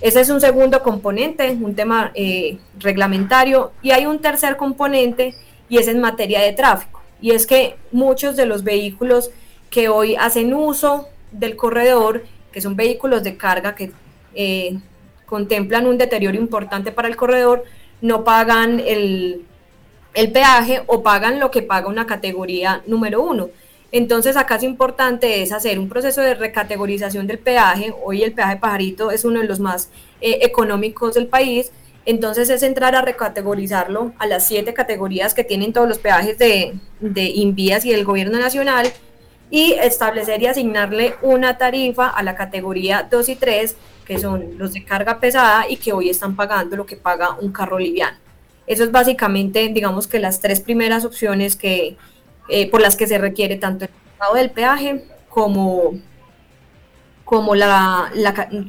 Ese es un segundo componente, un tema eh, reglamentario. Y hay un tercer componente y es en materia de tráfico. Y es que muchos de los vehículos que hoy hacen uso del corredor, que son vehículos de carga que eh, contemplan un deterioro importante para el corredor, no pagan el, peaje o pagan lo que paga una categoría número uno. Entonces acá es importante es hacer un proceso de recategorización del peaje. Hoy el peaje pajarito es uno de los más eh, económicos del país. Entonces es entrar a recategorizarlo a las siete categorías que tienen todos los peajes de, de Invías y del gobierno nacional y establecer y asignarle una tarifa a la categoría 2 y 3 que son los de carga pesada y que hoy están pagando lo que paga un carro liviano. Eso es básicamente, digamos que las tres primeras opciones que, eh, por las que se requiere tanto el pago del peaje como, como la,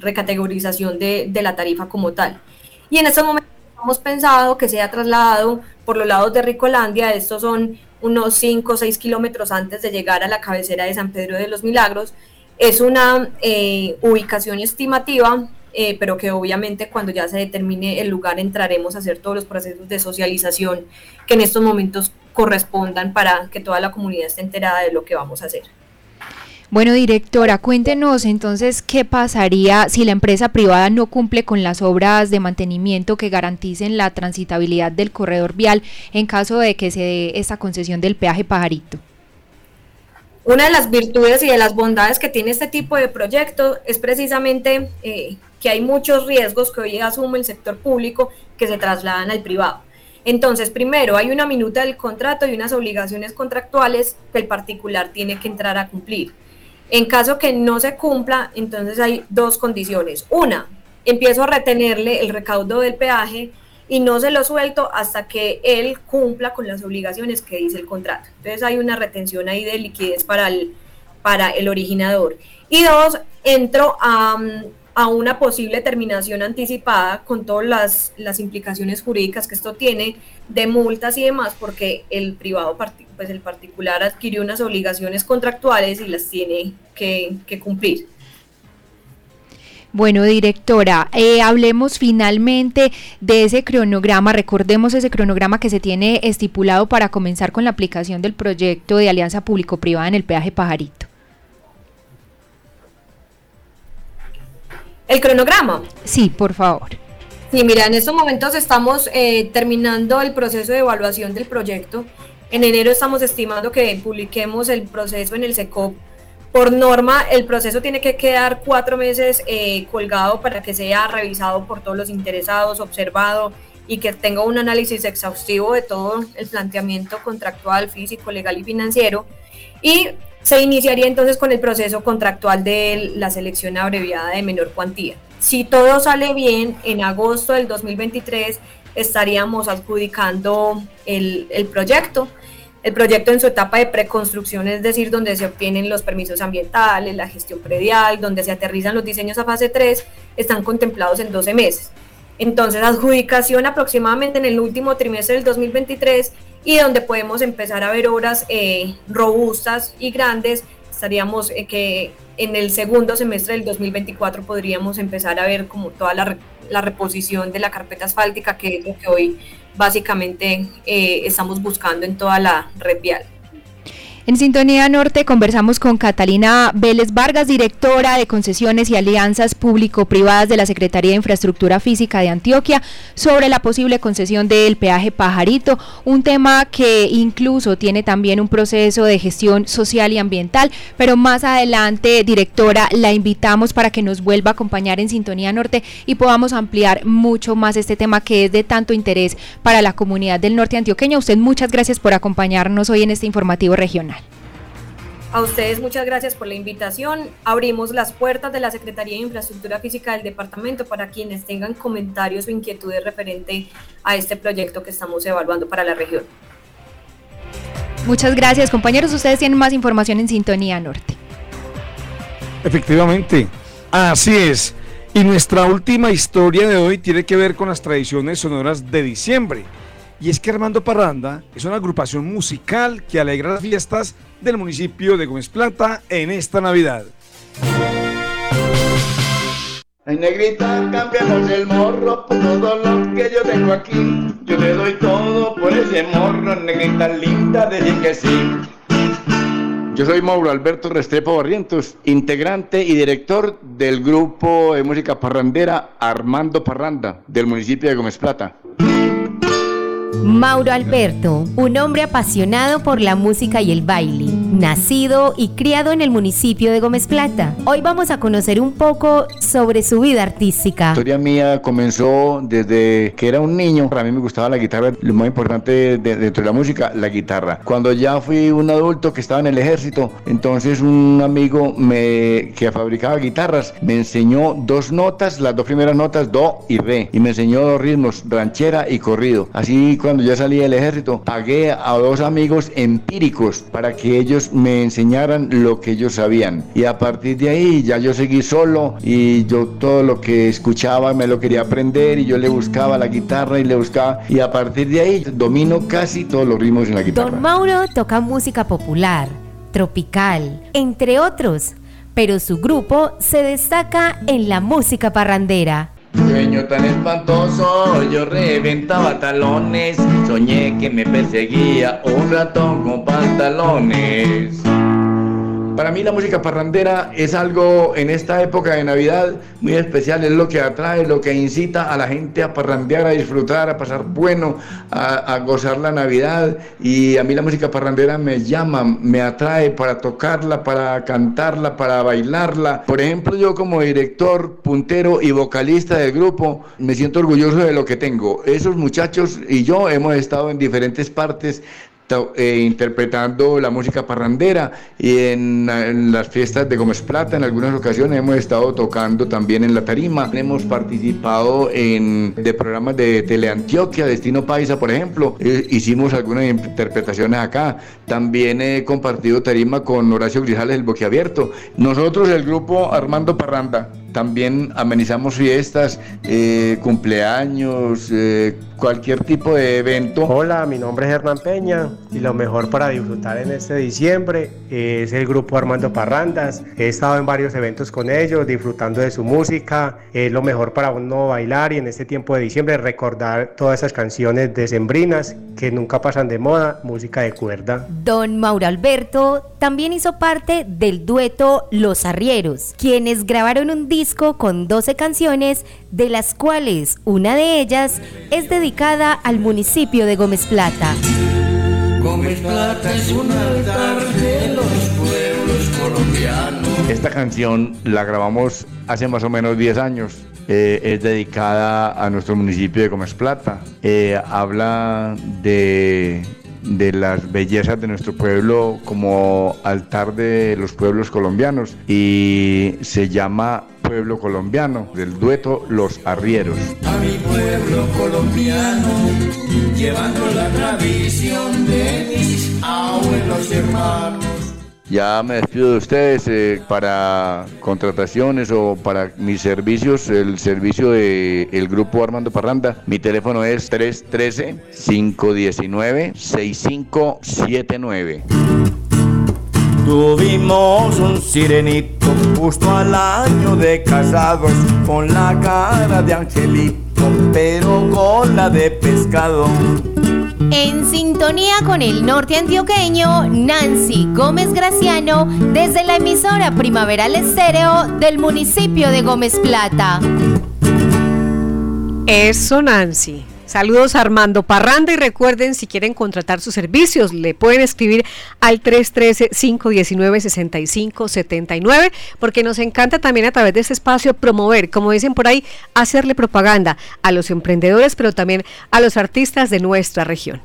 recategorización de, de, la tarifa como tal. Y en estos momentos hemos pensado que se ha trasladado por los lados de Ricolandia, estos son unos 5 o 6 kilómetros antes de llegar a la cabecera de San Pedro de los Milagros, es una eh, ubicación estimativa, eh, pero que obviamente cuando ya se determine el lugar entraremos a hacer todos los procesos de socialización que en estos momentos correspondan para que toda la comunidad esté enterada de lo que vamos a hacer. Bueno, directora, cuéntenos entonces qué pasaría si la empresa privada no cumple con las obras de mantenimiento que garanticen la transitabilidad del corredor vial en caso de que se dé esta concesión del peaje pajarito. Una de las virtudes y de las bondades que tiene este tipo de proyecto es precisamente eh, que hay muchos riesgos que hoy asume el sector público que se trasladan al privado. Entonces, primero, hay una minuta del contrato y unas obligaciones contractuales que el particular tiene que entrar a cumplir. En caso que no se cumpla, entonces hay dos condiciones. Una, empiezo a retenerle el recaudo del peaje y no se lo suelto hasta que él cumpla con las obligaciones que dice el contrato. Entonces hay una retención ahí de liquidez para el, para el originador. Y dos, entro a, una posible terminación anticipada con todas las, las, implicaciones jurídicas que esto tiene de multas y demás, porque el privado, pues el particular adquirió unas obligaciones contractuales y las tiene que, que cumplir. Bueno, directora, eh, hablemos finalmente de ese cronograma, recordemos ese cronograma que se tiene estipulado para comenzar con la aplicación del proyecto de alianza público-privada en el peaje Pajarito. ¿El cronograma? Sí, por favor. Sí, mira, en estos momentos estamos eh, terminando el proceso de evaluación del proyecto. En enero estamos estimando que publiquemos el proceso en el SECOP por norma, el proceso tiene que quedar cuatro meses eh, colgado para que sea revisado por todos los interesados, observado y que tenga un análisis exhaustivo de todo el planteamiento contractual, físico, legal y financiero. Y se iniciaría entonces con el proceso contractual de la selección abreviada de menor cuantía. Si todo sale bien, en agosto del 2023 estaríamos adjudicando el, proyecto el proyecto en su etapa de preconstrucción, es decir, donde se obtienen los permisos ambientales, la gestión predial, donde se aterrizan los diseños a fase 3, están contemplados en 12 meses. Entonces, adjudicación aproximadamente en el último trimestre del 2023 y donde podemos empezar a ver obras eh, robustas y grandes, estaríamos eh, que en el segundo semestre del 2024 podríamos empezar a ver como toda la, la reposición de la carpeta asfáltica, que es lo que hoy básicamente eh, estamos buscando en toda la red vial. En Sintonía Norte conversamos con Catalina Vélez Vargas, directora de concesiones y alianzas público-privadas de la Secretaría de Infraestructura Física de Antioquia, sobre la posible concesión del peaje Pajarito, un tema que incluso tiene también un proceso de gestión social y ambiental, pero más adelante, directora, la invitamos para que nos vuelva a acompañar en Sintonía Norte y podamos ampliar mucho más este tema que es de tanto interés para la comunidad del norte antioqueño. Usted muchas gracias por acompañarnos hoy en este informativo regional. A ustedes muchas gracias por la invitación. Abrimos las puertas de la Secretaría de Infraestructura Física del departamento para quienes tengan comentarios o inquietudes referente a este proyecto que estamos evaluando para la región. Muchas gracias compañeros. Ustedes tienen más información en Sintonía Norte. Efectivamente, así es. Y nuestra última historia de hoy tiene que ver con las tradiciones sonoras de diciembre. Y es que Armando Parranda es una agrupación musical que alegra las fiestas del municipio de Gómez Plata en esta Navidad. Ay, negrita, cambiamos el morro por todo lo que yo tengo aquí. Yo te doy todo por ese morro, negrita linda, que sí. Yo soy Mauro Alberto Restrepo Barrientos, integrante y director del grupo de música parrandera Armando Parranda, del municipio de Gómez Plata. Mauro Alberto, un hombre apasionado por la música y el baile, nacido y criado en el municipio de Gómez Plata. Hoy vamos a conocer un poco sobre su vida artística. La historia mía comenzó desde que era un niño. Para mí me gustaba la guitarra, lo más importante dentro de la música, la guitarra. Cuando ya fui un adulto que estaba en el ejército, entonces un amigo me, que fabricaba guitarras me enseñó dos notas, las dos primeras notas, do y re, y me enseñó dos ritmos, ranchera y corrido. Así cuando ya salí del ejército, pagué a dos amigos empíricos para que ellos me enseñaran lo que ellos sabían. Y a partir de ahí ya yo seguí solo y yo todo lo que escuchaba me lo quería aprender y yo le buscaba la guitarra y le buscaba. Y a partir de ahí domino casi todos los ritmos en la guitarra. Don Mauro toca música popular, tropical, entre otros, pero su grupo se destaca en la música parrandera. Sueño tan espantoso, yo reventaba talones. Soñé que me perseguía un ratón con pantalones. Para mí la música parrandera es algo en esta época de Navidad muy especial, es lo que atrae, lo que incita a la gente a parrandear, a disfrutar, a pasar bueno, a, gozar la Navidad. Y a mí la música parrandera me llama, me atrae para tocarla, para cantarla, para bailarla. Por ejemplo, yo como director, puntero y vocalista del grupo, me siento orgulloso de lo que tengo. Esos muchachos y yo hemos estado en diferentes partes eh, interpretando la música parrandera y en, las fiestas de Gómez Plata en algunas ocasiones hemos estado tocando también en la tarima. Hemos participado en de programas de Teleantioquia, Destino Paisa, por ejemplo. Eh, hicimos algunas interpretaciones acá. También he compartido tarima con Horacio Grisales, el Boquiabierto. Nosotros, el grupo Armando Parranda, también amenizamos fiestas, eh, cumpleaños, eh, cualquier tipo de evento. Hola, mi nombre es Hernán Peña y lo mejor para disfrutar en este diciembre es el grupo Armando Parrandas. He estado en varios eventos con ellos, disfrutando de su música. Es lo mejor para uno bailar y en este tiempo de diciembre recordar todas esas canciones decembrinas que nunca pasan de moda, música de cuerda. Don Mauro Alberto también hizo parte del dueto Los Arrieros, quienes grabaron un disco con 12 canciones, de las cuales una de ellas es dedicada al municipio de Gómez Plata. Gómez Plata es un altar de los pueblos colombianos. Esta canción la grabamos hace más o menos 10 años. Eh, es dedicada a nuestro municipio de Gómez Plata. Eh, habla de, de las bellezas de nuestro pueblo como altar de los pueblos colombianos y se llama Pueblo Colombiano, del dueto Los Arrieros. A mi pueblo colombiano, llevando la tradición de mis abuelos y hermanos. Ya me despido de ustedes eh, para contrataciones o para mis servicios, el servicio del el grupo Armando Parranda. Mi teléfono es 313-519-6579. Tuvimos un sirenito justo al año de casados, con la cara de angelito, pero con la de pescado. En sintonía con el norte antioqueño, Nancy Gómez Graciano, desde la emisora Primaveral Estéreo del municipio de Gómez Plata. Eso, Nancy. Saludos Armando Parranda y recuerden si quieren contratar sus servicios, le pueden escribir al 313-519-6579 porque nos encanta también a través de este espacio promover, como dicen por ahí, hacerle propaganda a los emprendedores pero también a los artistas de nuestra región.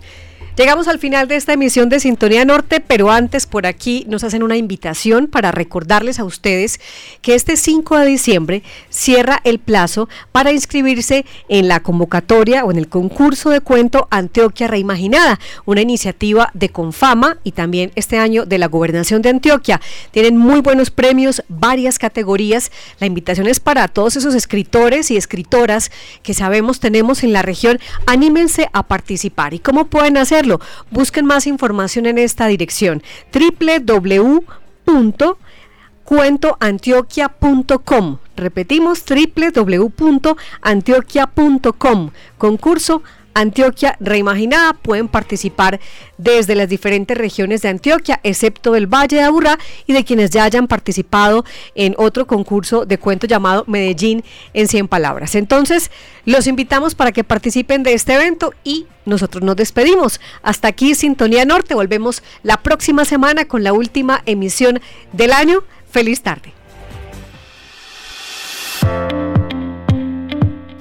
Llegamos al final de esta emisión de Sintonía Norte, pero antes por aquí nos hacen una invitación para recordarles a ustedes que este 5 de diciembre cierra el plazo para inscribirse en la convocatoria o en el concurso de cuento Antioquia Reimaginada, una iniciativa de Confama y también este año de la Gobernación de Antioquia. Tienen muy buenos premios, varias categorías. La invitación es para todos esos escritores y escritoras que sabemos tenemos en la región. Anímense a participar. ¿Y cómo pueden hacer? Busquen más información en esta dirección www.cuentoantioquia.com. Repetimos www.antioquia.com. Concurso Antioquia Reimaginada. Pueden participar desde las diferentes regiones de Antioquia, excepto el Valle de Aburrá y de quienes ya hayan participado en otro concurso de cuento llamado Medellín en 100 palabras. Entonces, los invitamos para que participen de este evento y nosotros nos despedimos. Hasta aquí Sintonía Norte. Volvemos la próxima semana con la última emisión del año. Feliz tarde.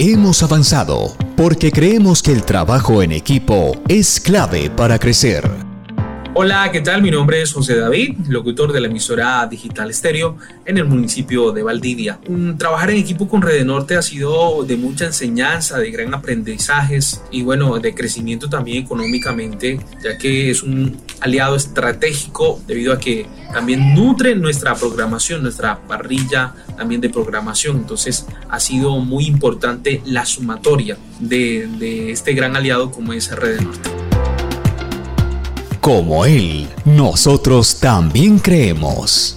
Hemos avanzado porque creemos que el trabajo en equipo es clave para crecer. Hola, ¿qué tal? Mi nombre es José David, locutor de la emisora Digital Estéreo en el municipio de Valdivia. Mm, trabajar en equipo con Red Norte ha sido de mucha enseñanza, de gran aprendizajes y bueno, de crecimiento también económicamente, ya que es un aliado estratégico debido a que también nutre nuestra programación, nuestra parrilla también de programación. Entonces ha sido muy importante la sumatoria de, este gran aliado como es Red Norte. Como él, nosotros también creemos.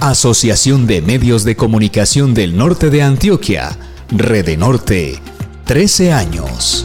Asociación de Medios de Comunicación del Norte de Antioquia, Rede Norte, 13 años.